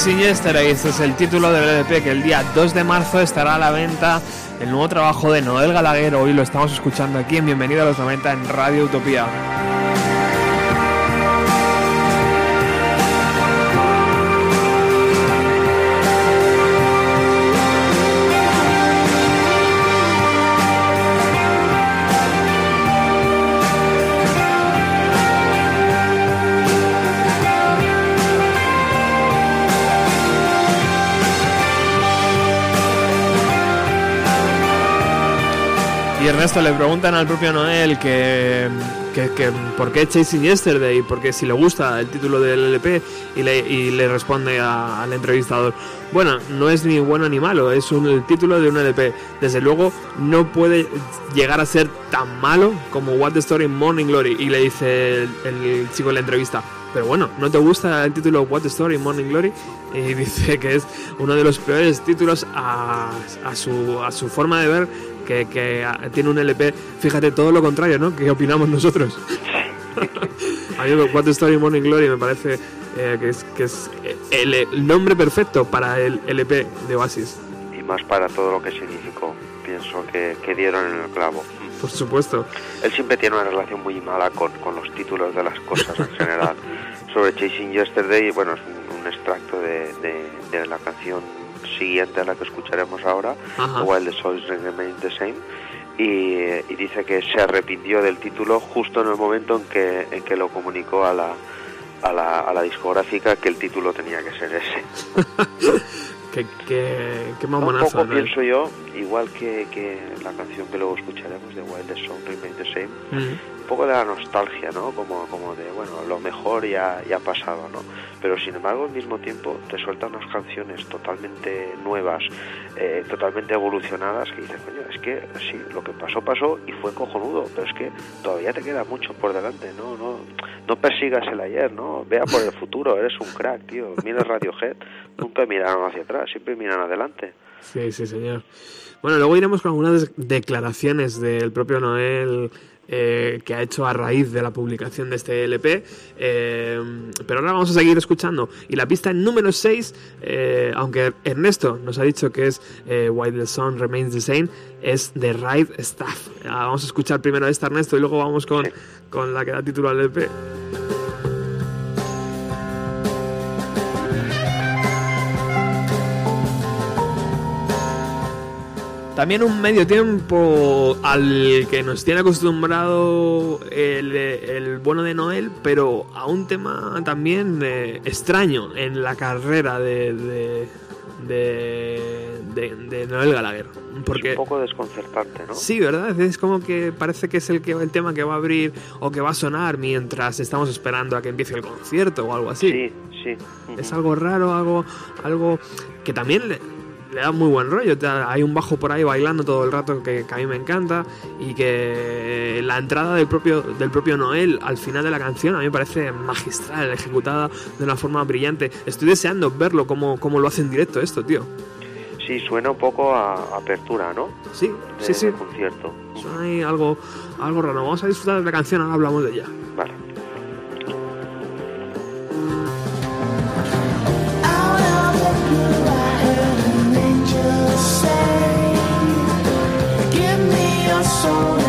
Chasing Yesterday, este es el título del LP que el día 2 de marzo estará a la venta el nuevo trabajo de Noel Gallagher. Hoy lo estamos escuchando aquí en Bienvenido a los 90 en Radio Utopía. Ernesto le preguntan al propio Noel que, que, que por qué Chasing Yesterday, porque si le gusta el título del LP y le, y le responde a- al entrevistador, bueno, no es ni bueno ni malo, es un, el título de un LP. Desde luego no puede llegar a ser tan malo como What the Story Morning Glory. Y le dice el, el chico en la entrevista, pero bueno, ¿no te gusta el título What the Story Morning Glory? Y [LAUGHS] dice que es uno de los peores títulos a, a su, a su forma de ver que, que ah, tiene un LP. Fíjate, todo lo contrario, ¿no? ¿Qué opinamos nosotros? [LAUGHS] A mí What the Story Morning Glory me parece eh, que es, que es el, el nombre perfecto para el LP de Oasis. Y más para todo lo que significó. Pienso que, que dieron en el clavo. Por supuesto. Él siempre tiene una relación muy mala con, con los títulos de las cosas en general. [LAUGHS] Sobre Chasing Yesterday, bueno, es un, un extracto de, de- de la canción siguiente a la que escucharemos ahora, Ajá. While the Souls Remain the Same. Y, y dice que se arrepintió del título justo en el momento en que, en que lo comunicó a la, a, la, a la discográfica que el título tenía que ser ese. [LAUGHS] Qué, qué, qué Un poco ¿no? pienso yo, igual que, que la canción que luego escucharemos de While the Souls Remain the Same, Mm. Poco de la nostalgia, ¿no? Como, como de, bueno, lo mejor ya, ya ha pasado, ¿no? Pero sin embargo, al mismo tiempo, te suelta unas canciones totalmente nuevas, eh, totalmente evolucionadas, que dices, coño, es que sí, lo que pasó, pasó y fue cojonudo, pero es que todavía te queda mucho por delante, ¿no? No, persigas el ayer, ¿no? Vea por el futuro, eres un crack, tío. Mira Radiohead, nunca miraron hacia atrás, siempre miran adelante. Sí, sí, señor. Bueno, luego iremos con algunas declaraciones del propio Noel eh, que ha hecho a raíz de la publicación de este LP. eh, pero ahora vamos a seguir escuchando. Y la pista número 6, eh, aunque Ernesto nos ha dicho que es While the Sun Remains the Same, es The Right Stuff. Ah, vamos a escuchar primero esta, Ernesto, y luego vamos con, con la que da título al LP. También un medio tiempo al que nos tiene acostumbrado el, el bueno de Noel, pero a un tema también eh, extraño en la carrera de, de, de, de- de Noel Gallagher. Porque un poco desconcertante, ¿no? Sí, ¿verdad? Es como que parece que es el, que, el tema que va a abrir o que va a sonar mientras estamos esperando a que empiece el concierto o algo así. sí. sí. Es algo raro, algo, algo que también le, da muy buen rollo. Hay un bajo por ahí bailando todo el rato que, que a mí me encanta y que la entrada del propio, del propio Noel al final de la canción a mí me parece magistral, ejecutada de una forma brillante. Estoy deseando verlo como, como lo hace en directo esto, tío. Sí, suena un poco a apertura, ¿no? Sí, De, sí, sí. concierto. Suena ahí algo, algo raro. Vamos a disfrutar de la canción, ahora hablamos de ella. Vale. Me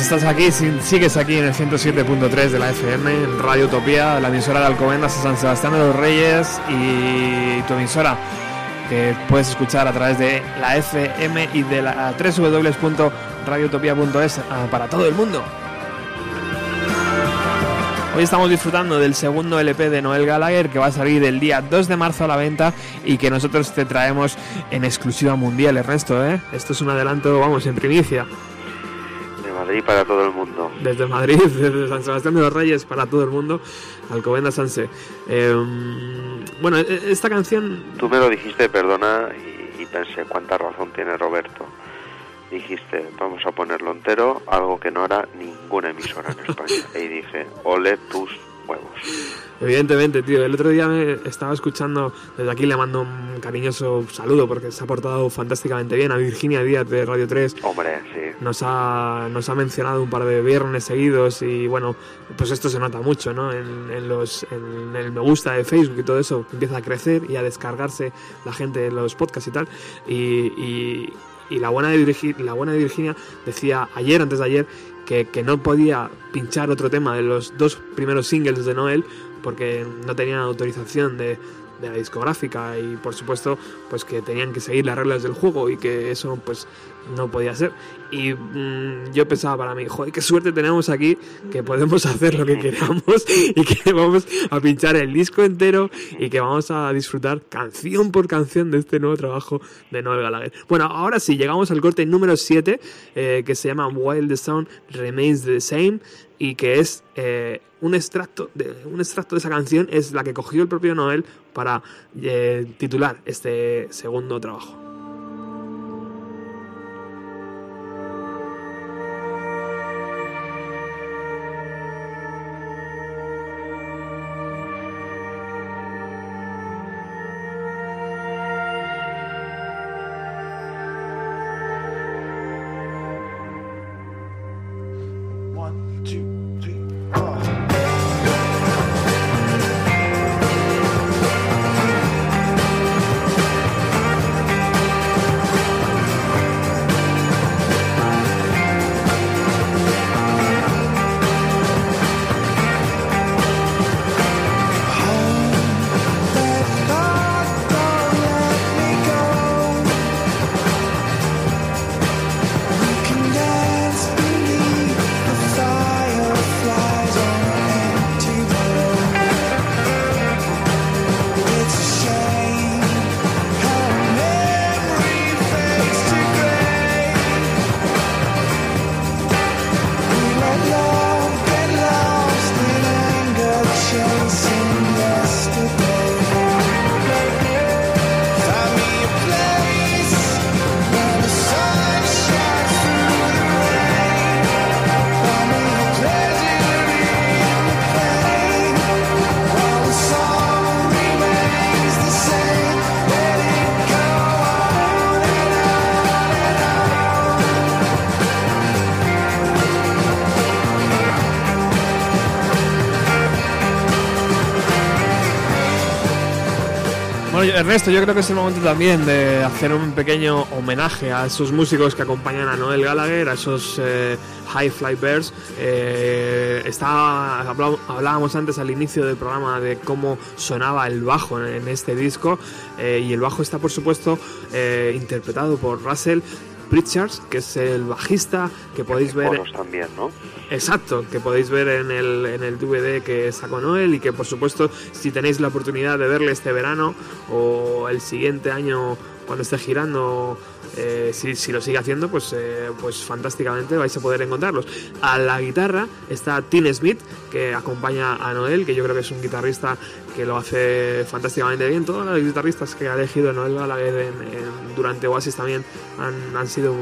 pues estás aquí, si- sigues aquí en el 107.3 de la FM, en Radio Utopía, la emisora de Alcobendas de San Sebastián de los Reyes y tu emisora que puedes escuchar a través de la FM y de la www.radioutopia.es ah, para todo el mundo. Hoy estamos disfrutando del segundo LP de Noel Gallagher que va a salir el día 2 de marzo a la venta y que nosotros te traemos en exclusiva mundial, Ernesto, ¿eh? Esto es un adelanto, vamos, en primicia. Madrid para todo el mundo. Desde Madrid, [LAUGHS] desde San Sebastián de los Reyes para todo el mundo, Alcobendas Sanse. Eh, bueno, e- esta canción Tú me lo dijiste, perdona, y, y pensé, cuánta razón tiene Roberto. Dijiste, vamos a ponerlo entero, algo que no hará ninguna emisora en España. [LAUGHS] Y dije, ole tus Evidentemente, tío. El otro día me estaba escuchando, desde aquí le mando un cariñoso saludo porque se ha portado fantásticamente bien a Virginia Díaz de Radio 3. Hombre, sí. Nos ha, nos ha mencionado un par de viernes seguidos y bueno, pues esto se nota mucho, ¿no? En, en los, en el me gusta de Facebook y todo eso empieza a crecer y a descargarse la gente de los podcasts y tal. Y, y- y la, buena de Virgi- la buena de Virginia decía ayer, antes de ayer, que, no podía pinchar otro tema de los dos primeros singles de Noel porque no tenían autorización de la discográfica y por supuesto pues que tenían que seguir las reglas del juego y que eso pues no podía ser y mm, yo pensaba para mí joder qué suerte tenemos aquí que podemos hacer lo que [LAUGHS] queramos y que vamos a pinchar el disco entero y que vamos a disfrutar canción por canción de este nuevo trabajo de Noel Gallagher bueno ahora sí llegamos al corte número 7 eh, que se llama While the Sound Remains the Same y que es eh, un extracto de un extracto de esa canción es la que cogió el propio Noel para eh, titular este segundo trabajo. Ernesto, yo creo que es el momento también de hacer un pequeño homenaje a esos músicos que acompañan a Noel Gallagher, a esos eh, High Fly Birds. Eh, estaba, hablábamos antes al inicio del programa de cómo sonaba el bajo en, este disco eh, y el bajo está, por supuesto, interpretado por Russell Pritchards, que es el bajista que podéis ver. Coros también, ¿no? Exacto, que podéis ver en el, en el DVD que sacó Noel y que por supuesto si tenéis la oportunidad de verle este verano o el siguiente año cuando esté girando, eh, si, si lo sigue haciendo, pues, eh, pues fantásticamente vais a poder encontrarlos. A la guitarra está Tim Smith, que acompaña a Noel, que yo creo que es un guitarrista que lo hace fantásticamente bien. Todos los guitarristas que ha elegido Noel Gallagher en- en- durante Oasis también han, han sido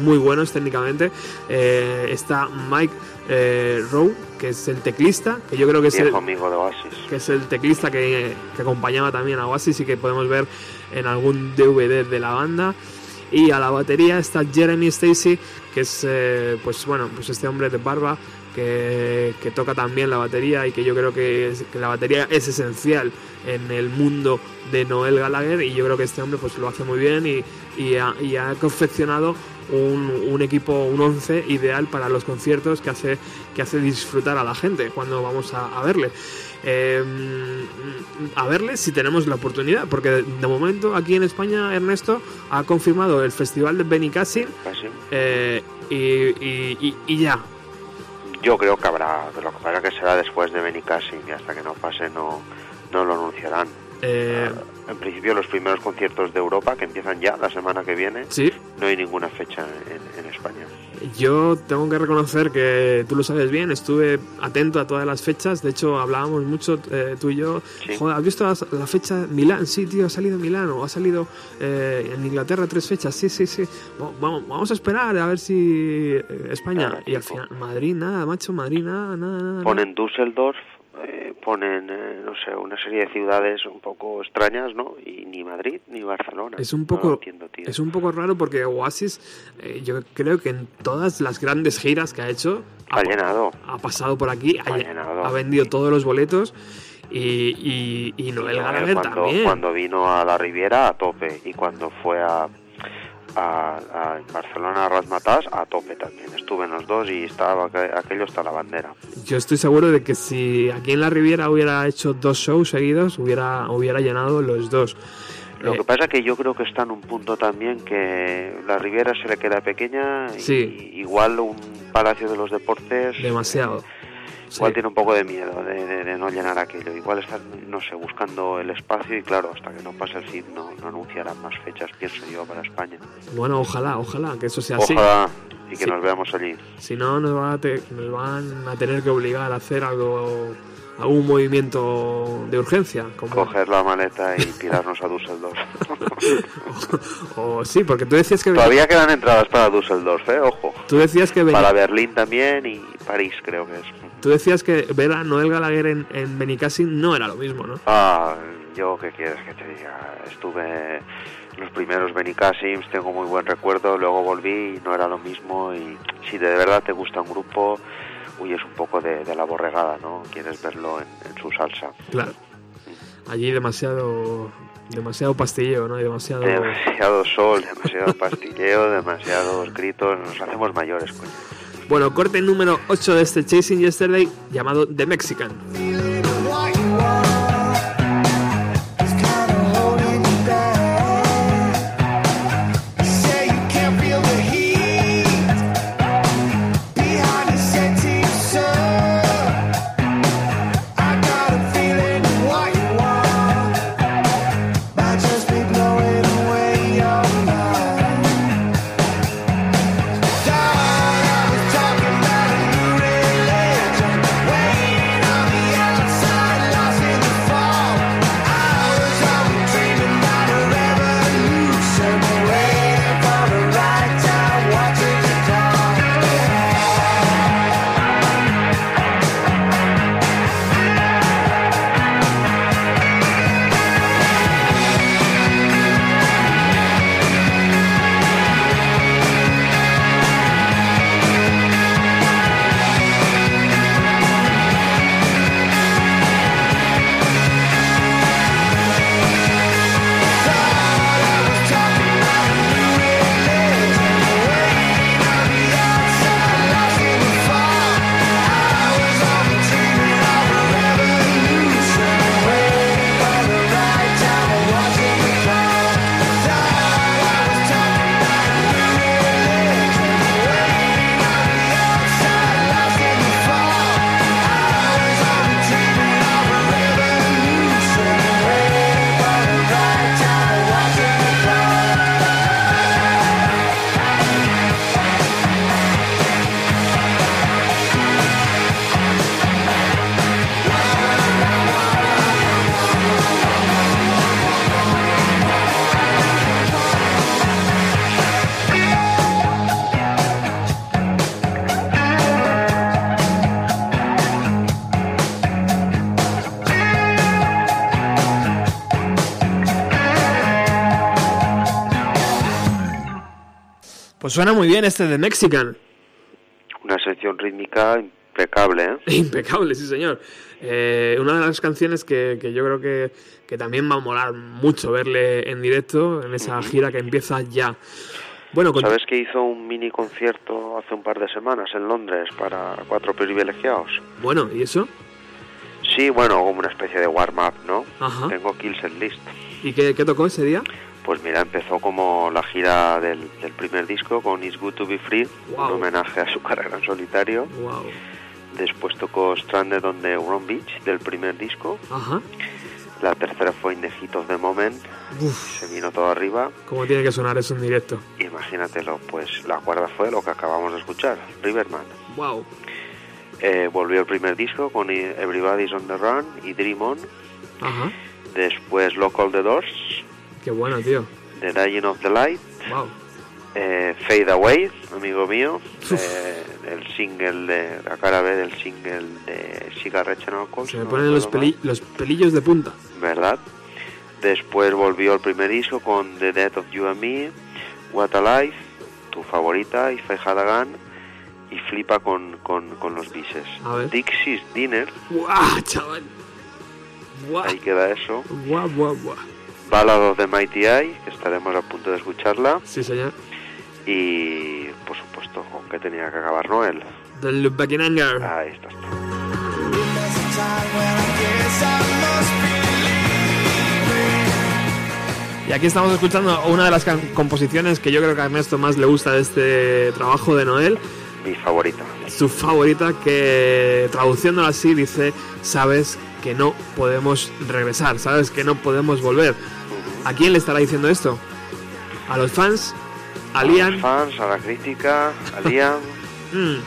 muy buenos técnicamente. Eh, está Mike eh, Rowe, que es el teclista, que yo creo que es el, amigo de Oasis. que es el teclista que, que acompañaba también a Oasis y que podemos ver en algún DVD de la banda. Y a la batería está Jeremy Stacy, que es eh, pues bueno, pues este hombre de barba que, que toca también la batería y que yo creo que, es- que la batería es esencial en el mundo de Noel Gallagher y yo creo que este hombre pues lo hace muy bien y, y ha, y ha confeccionado un, un equipo, un 11 ideal para los conciertos que hace, que hace disfrutar a la gente cuando vamos a, a verle. Eh, a verle si tenemos la oportunidad, porque de, de momento aquí en España Ernesto ha confirmado el festival de Benicassim Casi. eh, y, y- y- y ya. Yo creo que habrá, pero lo que pasa que será después de Benicassim y hasta que no pase no, no lo anunciarán. Eh, En principio los primeros conciertos de Europa que empiezan ya la semana que viene, sí, no hay ninguna fecha en, en España. Yo tengo que reconocer que tú lo sabes bien, estuve atento a todas las fechas, de hecho hablábamos mucho eh, tú y yo, Sí. joder, ¿has visto la, fecha Milán? Sí, tío, ha salido Milán o ha salido eh, en Inglaterra tres fechas, sí, sí, sí, Va- vamos, vamos a esperar a ver si eh, España Claro, y al final Madrid nada, macho, Madrid nada, nada, nada. Ponen Düsseldorf, ponen, eh, no sé, una serie de ciudades un poco extrañas, ¿no? Y ni Madrid ni Barcelona. Es un poco, lo entiendo, tío. es un poco raro porque Oasis, eh, yo creo que en todas las grandes giras que ha hecho, Ha llenado. ha pasado por aquí, ha, Ha llenado. ha vendido todos los boletos y, y, y Noel Gallagher cuando, también. cuando vino a la Riviera a tope y cuando fue a, a, a Barcelona a Razmataz a tope también. Estuve en los dos y estaba aqu- aquello hasta la bandera. Yo estoy seguro de que si aquí en la Riviera hubiera hecho dos shows seguidos, hubiera, hubiera llenado los dos. Lo Eh, que pasa es que yo creo que está en un punto también que la Riviera se le queda pequeña y Sí. igual un Palacio de los Deportes demasiado. eh. Igual tiene un poco de miedo de, de- de no llenar aquello. Igual están, no sé, buscando el espacio y claro, hasta que no pase el CID no, no anunciarán más fechas, pienso yo, para España. Bueno, ojalá, ojalá que eso sea así. Ojalá y que Sí. nos veamos allí. Si no, nos van, a te- nos van a tener que obligar a hacer algo, algún movimiento de urgencia. Como, Coger la maleta y tirarnos a Düsseldorf. [LAUGHS] o sí, porque tú decías que Todavía quedan entradas para Düsseldorf, ¿eh? Ojo. tú decías que Para Berlín también y París, creo que es. tú decías que ver a Noel Gallagher en, en Benicassim no era lo mismo, ¿no? Ah, yo qué quieres que te diga. Estuve los primeros Benicasims, tengo muy buen recuerdo, luego volví y no era lo mismo y si de verdad te gusta un grupo, huyes un poco de, de la borregada, ¿no? Quieres verlo en, en su salsa. Claro. Allí demasiado demasiado pastilleo, ¿no? Y demasiado Demasiado sol, demasiado pastilleo, [LAUGHS] demasiados gritos, nos hacemos mayores, coño. Bueno, corte número 8 de este Chasing Yesterday llamado The Mexican. Suena muy bien este The Mexican. Una sección rítmica impecable, ¿eh? [LAUGHS] Impecable, sí señor. Eh, una de las canciones que, que yo creo que, que también va a molar mucho verle en directo en esa gira que empieza ya. Bueno, con- ¿Sabes que hizo un mini concierto hace un par de semanas en Londres para cuatro privilegiados? bueno, ¿y eso? Sí, bueno, como una especie de warm-up, ¿no? Ajá. Tengo el set list. ¿Y qué, qué tocó ese día? Pues mira, empezó como la gira del, del primer disco con It's Good to Be Free, Wow. un homenaje a su [LAUGHS] carrera en solitario. Wow. Después tocó Stranded on the Wrong Beach del primer disco. Ajá. La tercera fue In the Heat of the Moment. Uf, Se vino todo arriba. cómo tiene que sonar eso en directo. Imagínatelo, pues la cuarta fue lo que acabamos de escuchar, Riverman. Wow. Eh, volvió el primer disco con Everybody's on the Run y Dream On. Ajá. Después Local the Doors, Qué bueno, tío. The Dying of the Light, Wow. eh, Fade Away, amigo mío, eh, el single de la cara B del single de Cigarette and Alcohol. Se me no ponen los, peli- los pelillos de punta. ¿verdad? Después volvió el primer disco con The Death of You and Me, What a Life, tu favorita, If I Had a Gun, y flipa con, con, con los bises. Dixie's Dinner, ¡Guau, chaval! ¡Guau! ahí queda eso. ¡Guau, guau, guau! Ballad of the Mighty Eye, que estaremos a punto de escucharla. Sí, señor. Y, por supuesto, con que tenía que acabar Noel. Del Buckingham. Ahí be Y aquí estamos escuchando una de las composiciones que yo creo que a Ernesto más le gusta de este trabajo de Noel. Mi favorita. Su favorita que, traduciéndolo así, dice, sabes que no podemos regresar, sabes que no podemos volver. ¿A quién le estará diciendo esto? ¿A los fans? ¿A A los fans, a la crítica, a Liam. [LAUGHS] Mm.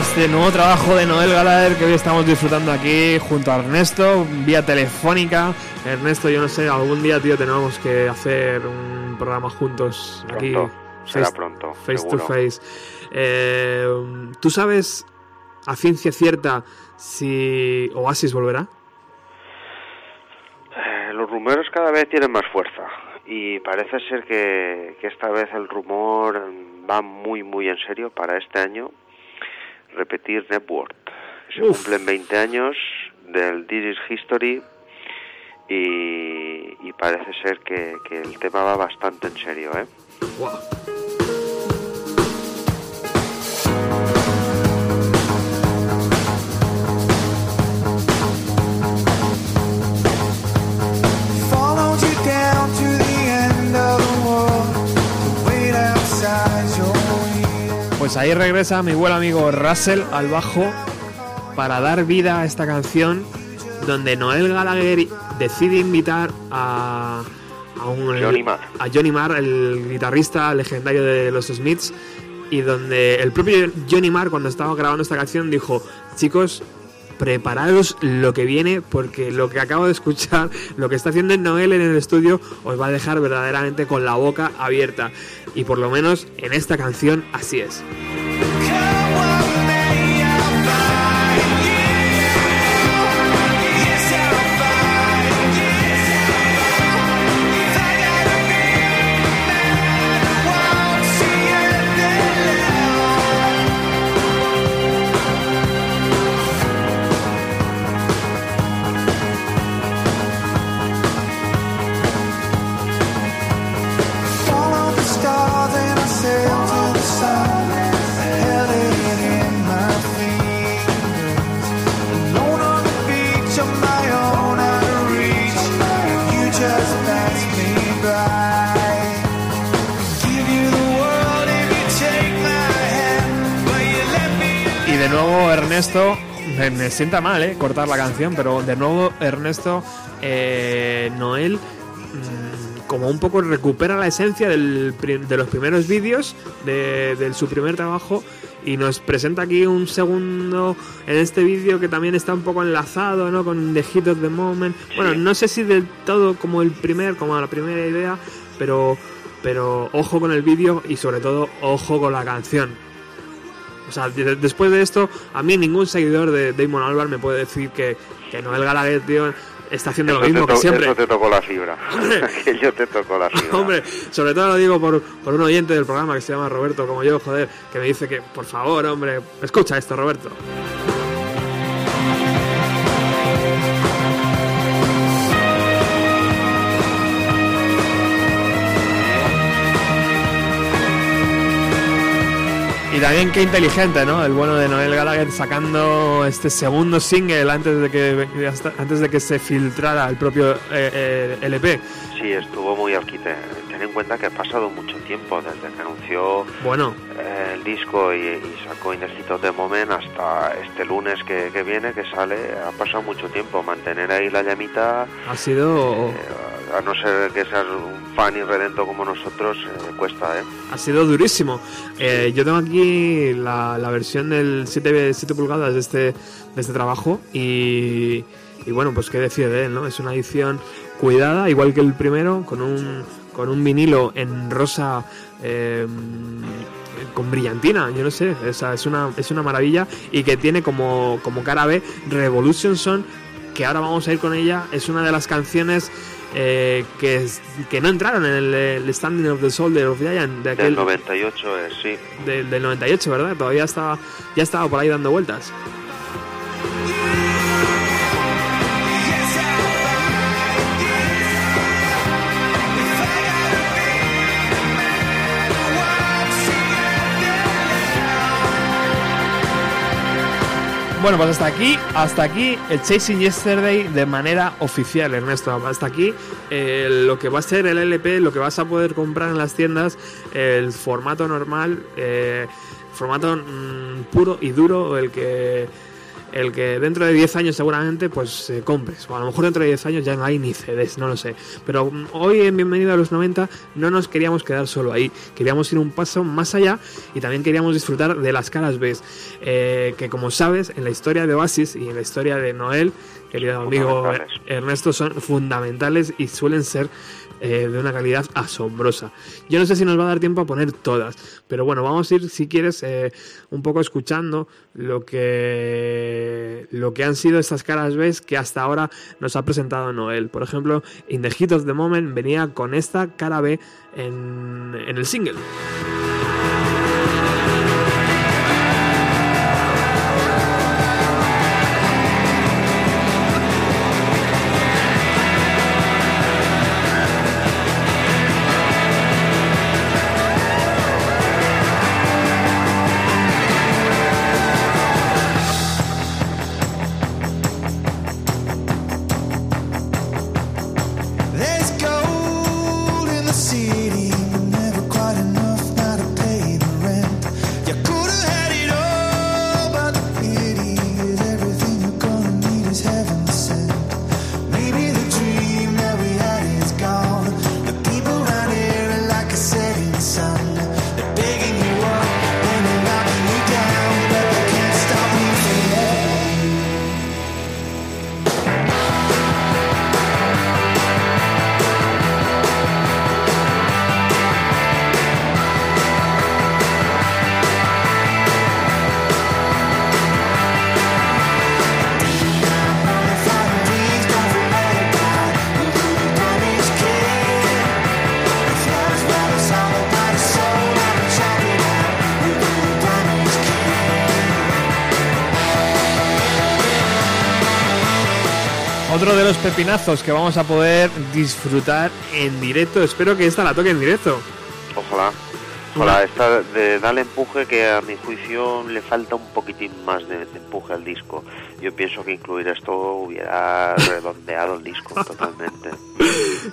Este nuevo trabajo de Noel Gallagher que hoy estamos disfrutando aquí junto a Ernesto, vía telefónica. Ernesto, yo no sé, algún día, tío, tenemos que hacer un programa juntos aquí. Pronto, será face- pronto, Face seguro. to face. Eh, ¿Tú sabes a ciencia cierta si Oasis volverá? Eh, los rumores cada vez tienen más fuerza y parece ser que, que esta vez el rumor va muy muy en serio para este año repetir Network. Se Uf. cumplen 20 años del This is History y, y parece ser que, que el tema va bastante en serio, ¿eh? Wow. Pues ahí regresa mi buen amigo Russell al bajo para dar vida a esta canción donde Noel Gallagher decide invitar a, a un- Johnny Marr. a Johnny Marr, el guitarrista legendario de los Smiths, y donde el propio Johnny Marr cuando estaba grabando esta canción dijo, chicos, prepararos lo que viene porque lo que acabo de escuchar, lo que está haciendo Noel en el estudio os va a dejar verdaderamente con la boca abierta. Y por lo menos en esta canción así es. Ernesto, me, me sienta mal, ¿eh? Cortar la canción, pero de nuevo Ernesto, eh, Noel, mm, como un poco recupera la esencia del de los primeros vídeos, de, de su primer trabajo, y nos presenta aquí un segundo en este vídeo que también está un poco enlazado, ¿no? Con The Hit of the Moment. Bueno, no sé si del todo como el primer, como la primera idea, pero, pero ojo con el vídeo y sobre todo ojo con la canción. O sea, de- después de esto, a mí ningún seguidor de Damon Albarn me puede decir que, que Noel Gallagher, tío, está haciendo lo Eso te mismo to- que siempre. Eso te tocó la fibra. [LAUGHS] Aquello [LAUGHS] te tocó la fibra. Hombre, sobre todo lo digo por, por un oyente del programa que se llama Roberto, como yo, joder, que me dice que, por favor, hombre, escucha esto, Roberto. Y también qué inteligente, ¿no? El bueno de Noel Gallagher sacando este segundo single antes de que antes de que se filtrara el propio eh, eh, LP. Sí, estuvo muy alquite. Ten en cuenta que ha pasado mucho tiempo desde que anunció Bueno, eh, el disco y, y sacó Inercitos de Moment hasta este lunes que, que viene, que sale. Ha pasado mucho tiempo. Mantener ahí la llamita, ha sido eh, a no ser que seas un fan irredento como nosotros, eh, cuesta, ¿eh? Ha sido durísimo. Eh, yo tengo aquí la, la versión del 7, 7 pulgadas de este, de este trabajo y, y bueno, pues qué decir de él, ¿no? Es una edición cuidada, igual que el primero, con un, con un vinilo en rosa eh, con brillantina, yo no sé, o sea, es, una, es una maravilla y que tiene como, como cara B Revolution Son, que ahora vamos a ir con ella, es una de las canciones eh, que, que no entraron en el, el Standing of the Soldier of Giant de Del aquel, 98 es, sí. del, del 98, ¿verdad? Todavía estaba, ya estaba por ahí dando vueltas. Bueno, pues hasta aquí, hasta aquí el Chasing Yesterday de manera oficial, Ernesto. Hasta aquí eh, lo que va a ser el LP, lo que vas a poder comprar en las tiendas, el formato normal, eh, formato mm, puro y duro, el que el que dentro de 10 años seguramente pues eh, compres. O a lo mejor dentro de 10 años ya no hay ni CDs, no lo sé. Pero mm, hoy en Bienvenido a los 90 no nos queríamos quedar solo ahí. Queríamos ir un paso más allá y también queríamos disfrutar de las caras B. eh, que como sabes, en la historia de Oasis y en la historia de Noel, querido amigo. Ernesto, son fundamentales y suelen ser eh, de una calidad asombrosa. Yo no sé si nos va a dar tiempo a poner todas, pero bueno, vamos a ir, si quieres, eh, un poco escuchando lo que, lo que han sido estas caras B que hasta ahora nos ha presentado Noel. Por ejemplo, In the Heat of the Moment venía con esta cara B en, en el single. Otro de los pepinazos que vamos a poder disfrutar en directo. Espero que esta la toque en directo. Ojalá. Ojalá, esta de Dale Empuje que a mi juicio le falta un poquitín más de, de empuje al disco. Yo pienso que incluir esto hubiera [LAUGHS] redondeado el disco [LAUGHS] totalmente.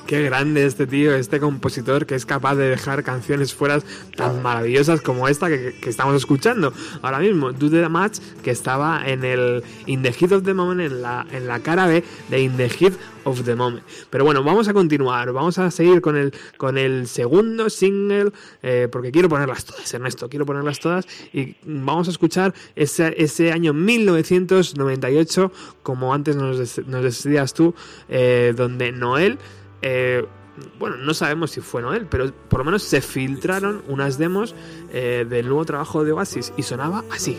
Qué grande este tío, este compositor que es capaz de dejar canciones fuera tan maravillosas como esta que, estamos escuchando ahora mismo. Do the Match, que estaba en el In the Heat of the Moment, en la, en la cara B de In the Heat of the Moment. Pero bueno, vamos a continuar, vamos a seguir con el, con el segundo single, eh, porque quiero ponerlas todas, Ernesto, quiero ponerlas todas y vamos a escuchar ese, ese año 1998, como antes nos decías tú, eh, donde Noel... eh, bueno, no sabemos si fue Noel, pero por lo menos se filtraron unas demos eh, del nuevo trabajo de Oasis y sonaba así.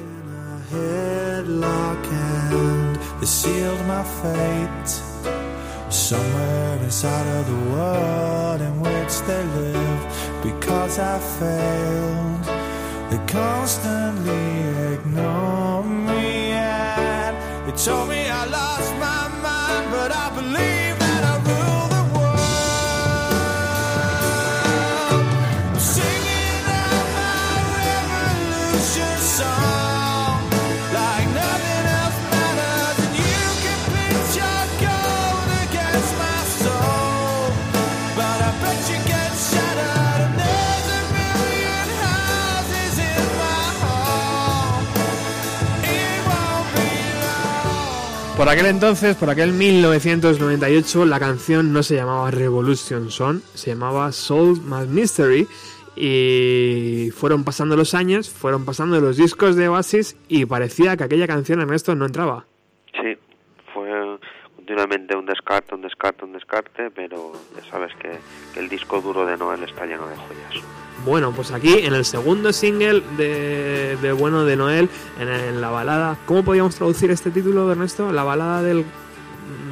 they told me I lost my mind, but I believe Por aquel entonces, por aquel 1998, la canción no se llamaba Revolution Song, se llamaba Soul Mad Mystery. Y fueron pasando los años, fueron pasando los discos de Oasis y parecía que aquella canción Ernesto no entraba. Sí, fue continuamente un descarte, un descarte, un descarte, pero ya sabes que, que el disco duro de Noel está lleno de joyas. Bueno, pues aquí en el segundo single de, de Bueno de Noel, en, en la balada, ¿cómo podríamos traducir este título, Ernesto? La balada del,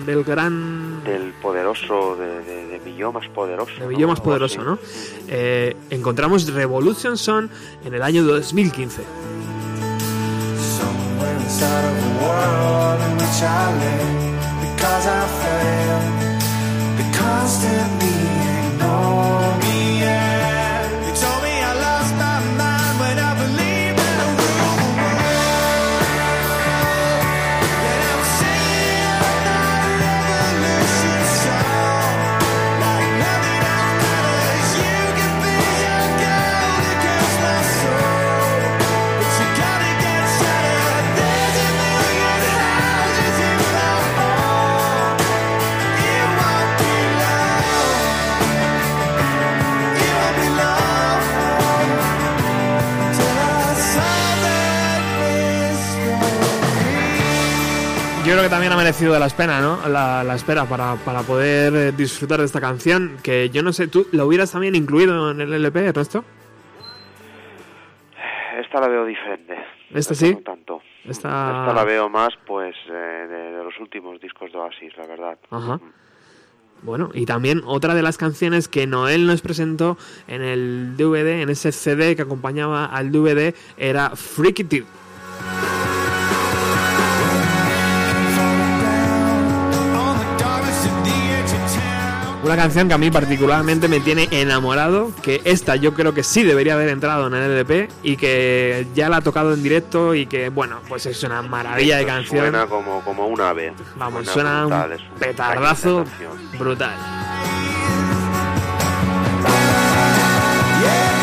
del gran... Del poderoso, de, de, de yo más poderoso. de Billo más Algo poderoso. ¿no? Eh, encontramos Revolution Song en el año 2015. Somewhere que también ha merecido la espera, ¿no? La, la espera para, para poder eh, disfrutar de esta canción. Que yo no sé, ¿tú la hubieras también incluido en el LP, Ernesto? Esta la veo diferente. ¿Esta sí? No tanto. Esta- Esta la veo más, pues, eh, de, de los últimos discos de Oasis, la verdad. Ajá. Bueno, y también otra de las canciones que Noel nos presentó en el DVD, en ese CD que acompañaba al DVD, era Freaky Tip. Una canción que a mí particularmente me tiene enamorado, que esta yo creo que sí debería haber entrado en el LP y que ya la ha tocado en directo y que, bueno, pues es una maravilla de canción. Suena como, como un ave. Vamos, Suena brutal, un un petardazo brutal. Cut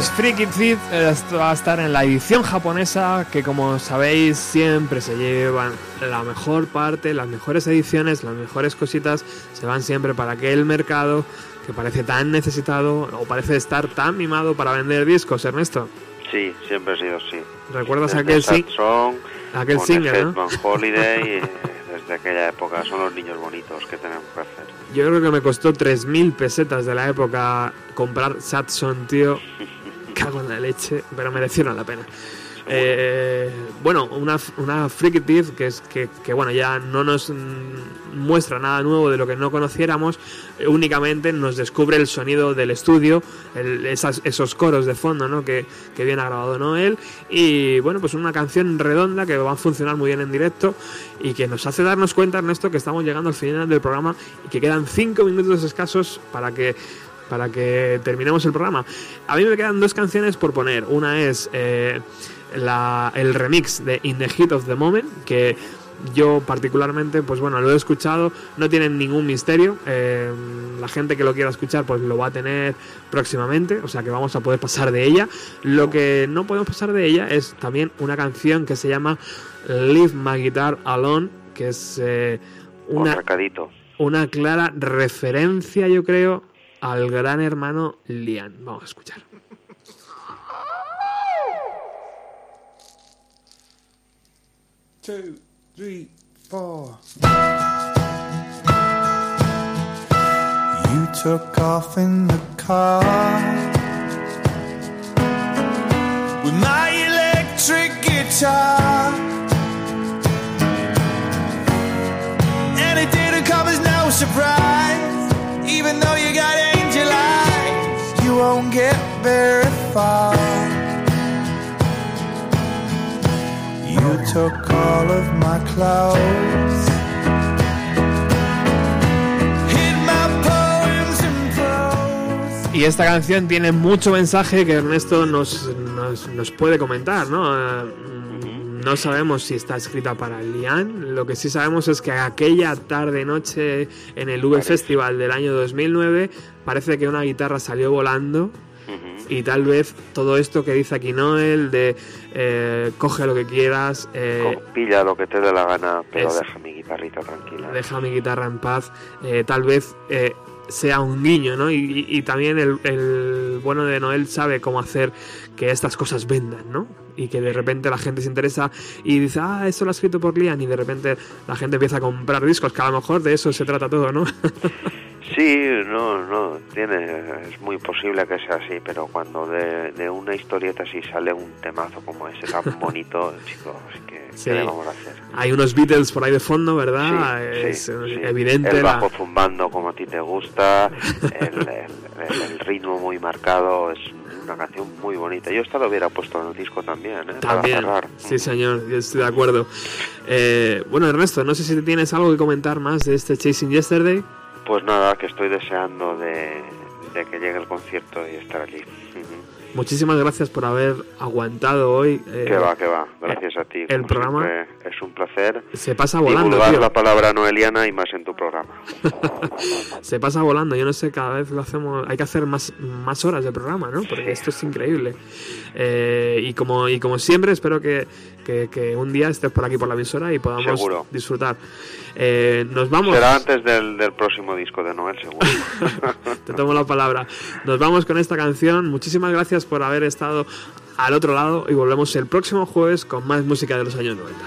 Pues Freaky Feed esto va a estar en la edición japonesa, que como sabéis siempre se llevan la mejor parte, las mejores ediciones, las mejores cositas, se van siempre para aquel mercado que parece tan necesitado o parece estar tan mimado para vender discos, Ernesto. Sí, siempre ha sido así. ¿Recuerdas Desde aquel sí? Song, Aquel con single, ¿no? Holiday, [LAUGHS] eh, desde aquella época son los niños bonitos que tenemos que hacer. Yo creo que me costó 3.000 pesetas de la época comprar Satson, tío. [LAUGHS] Cago en la leche, pero merecieron la pena. Eh, bueno, una, una Freaky que, es, que, que, bueno, ya no nos muestra nada nuevo de lo que no conociéramos, eh, únicamente nos descubre el sonido del estudio, el- esas- esos coros de fondo ¿no? que, que bien ha grabado Noel, y bueno, pues una canción redonda que va a funcionar muy bien en directo y que nos hace darnos cuenta, Ernesto, que estamos llegando al final del programa y que quedan cinco minutos escasos para que para que terminemos el programa. A mí me quedan dos canciones por poner. Una es eh, la- el remix de In the Heat of the Moment, que yo particularmente, pues bueno, lo he escuchado, no tienen ningún misterio. eh, la gente que lo quiera escuchar, pues lo va a tener próximamente, o sea que vamos a poder pasar de ella. Lo que no podemos pasar de ella es también una canción que se llama Leave My Guitar Alone, que es eh, Un una, una clara referencia, yo creo, al gran hermano Lian. Vamos a escuchar. two, three, four. You took off in the car with my electric guitar, and it didn't come as no surprise. Won't get very far. You took all of my clothes. Hid my poems and prose. Y esta canción tiene mucho mensaje que Ernesto nos, nos, nos puede comentar, ¿no? Eh, mm, No sabemos si está escrita para Lian. Lo que sí sabemos es que aquella tarde-noche en el V Festival del año 2009 parece que una guitarra salió volando Y tal vez todo esto que dice aquí Noel de eh, coge lo que quieras, eh, lo que te dé la gana, pero es- deja mi guitarrita tranquila. deja mi guitarra en paz, eh, tal vez eh, sea un guiño, ¿no? Y, y- y también el, el bueno de Noel sabe cómo hacer que estas cosas vendan, ¿no? Y que de repente la gente se interesa y dice, ah, eso lo ha escrito por Lian, y de repente la gente empieza a comprar discos, que a lo mejor de eso se trata todo, ¿no? [LAUGHS] Sí, no, no, tiene, es muy posible que sea así, pero cuando de, de una historieta así sale un temazo como ese tan [LAUGHS] bonito, chicos, que Sí. ¿qué le vamos a hacer? Hay unos Beatles por ahí de fondo, ¿verdad? Sí, es sí, evidente. El la- bajo zumbando como a ti te gusta, [LAUGHS] el, el- el- ritmo muy marcado, es una canción muy bonita. Yo esta lo hubiera puesto en el disco también, ¿eh? Para También, cerrar. sí señor, yo estoy de acuerdo. Eh, bueno, Ernesto, no sé si tienes algo que comentar más de este Chasing Yesterday. Pues nada, que estoy deseando de, de que llegue el concierto y estar allí. Muchísimas gracias por haber aguantado hoy. eh, Que va, que va. Gracias a ti. el programa- siempre, es un placer. Se pasa volando, tío. la palabra noeliana y más en tu programa. [LAUGHS] Se pasa volando. Yo no sé, cada vez lo hacemos. Hay que hacer más, más horas de programa, ¿no? Porque Sí. esto es increíble. Eh, y, como, y como siempre, espero que, que- que un día estés por aquí por la emisora y podamos Seguro. disfrutar. Eh, nos vamos. Será antes del, del próximo disco de Noel, seguro. [LAUGHS] Te tomo la palabra. Nos vamos con esta canción. Muchísimas gracias por haber estado al otro lado y volvemos el próximo jueves con más música de los años 90.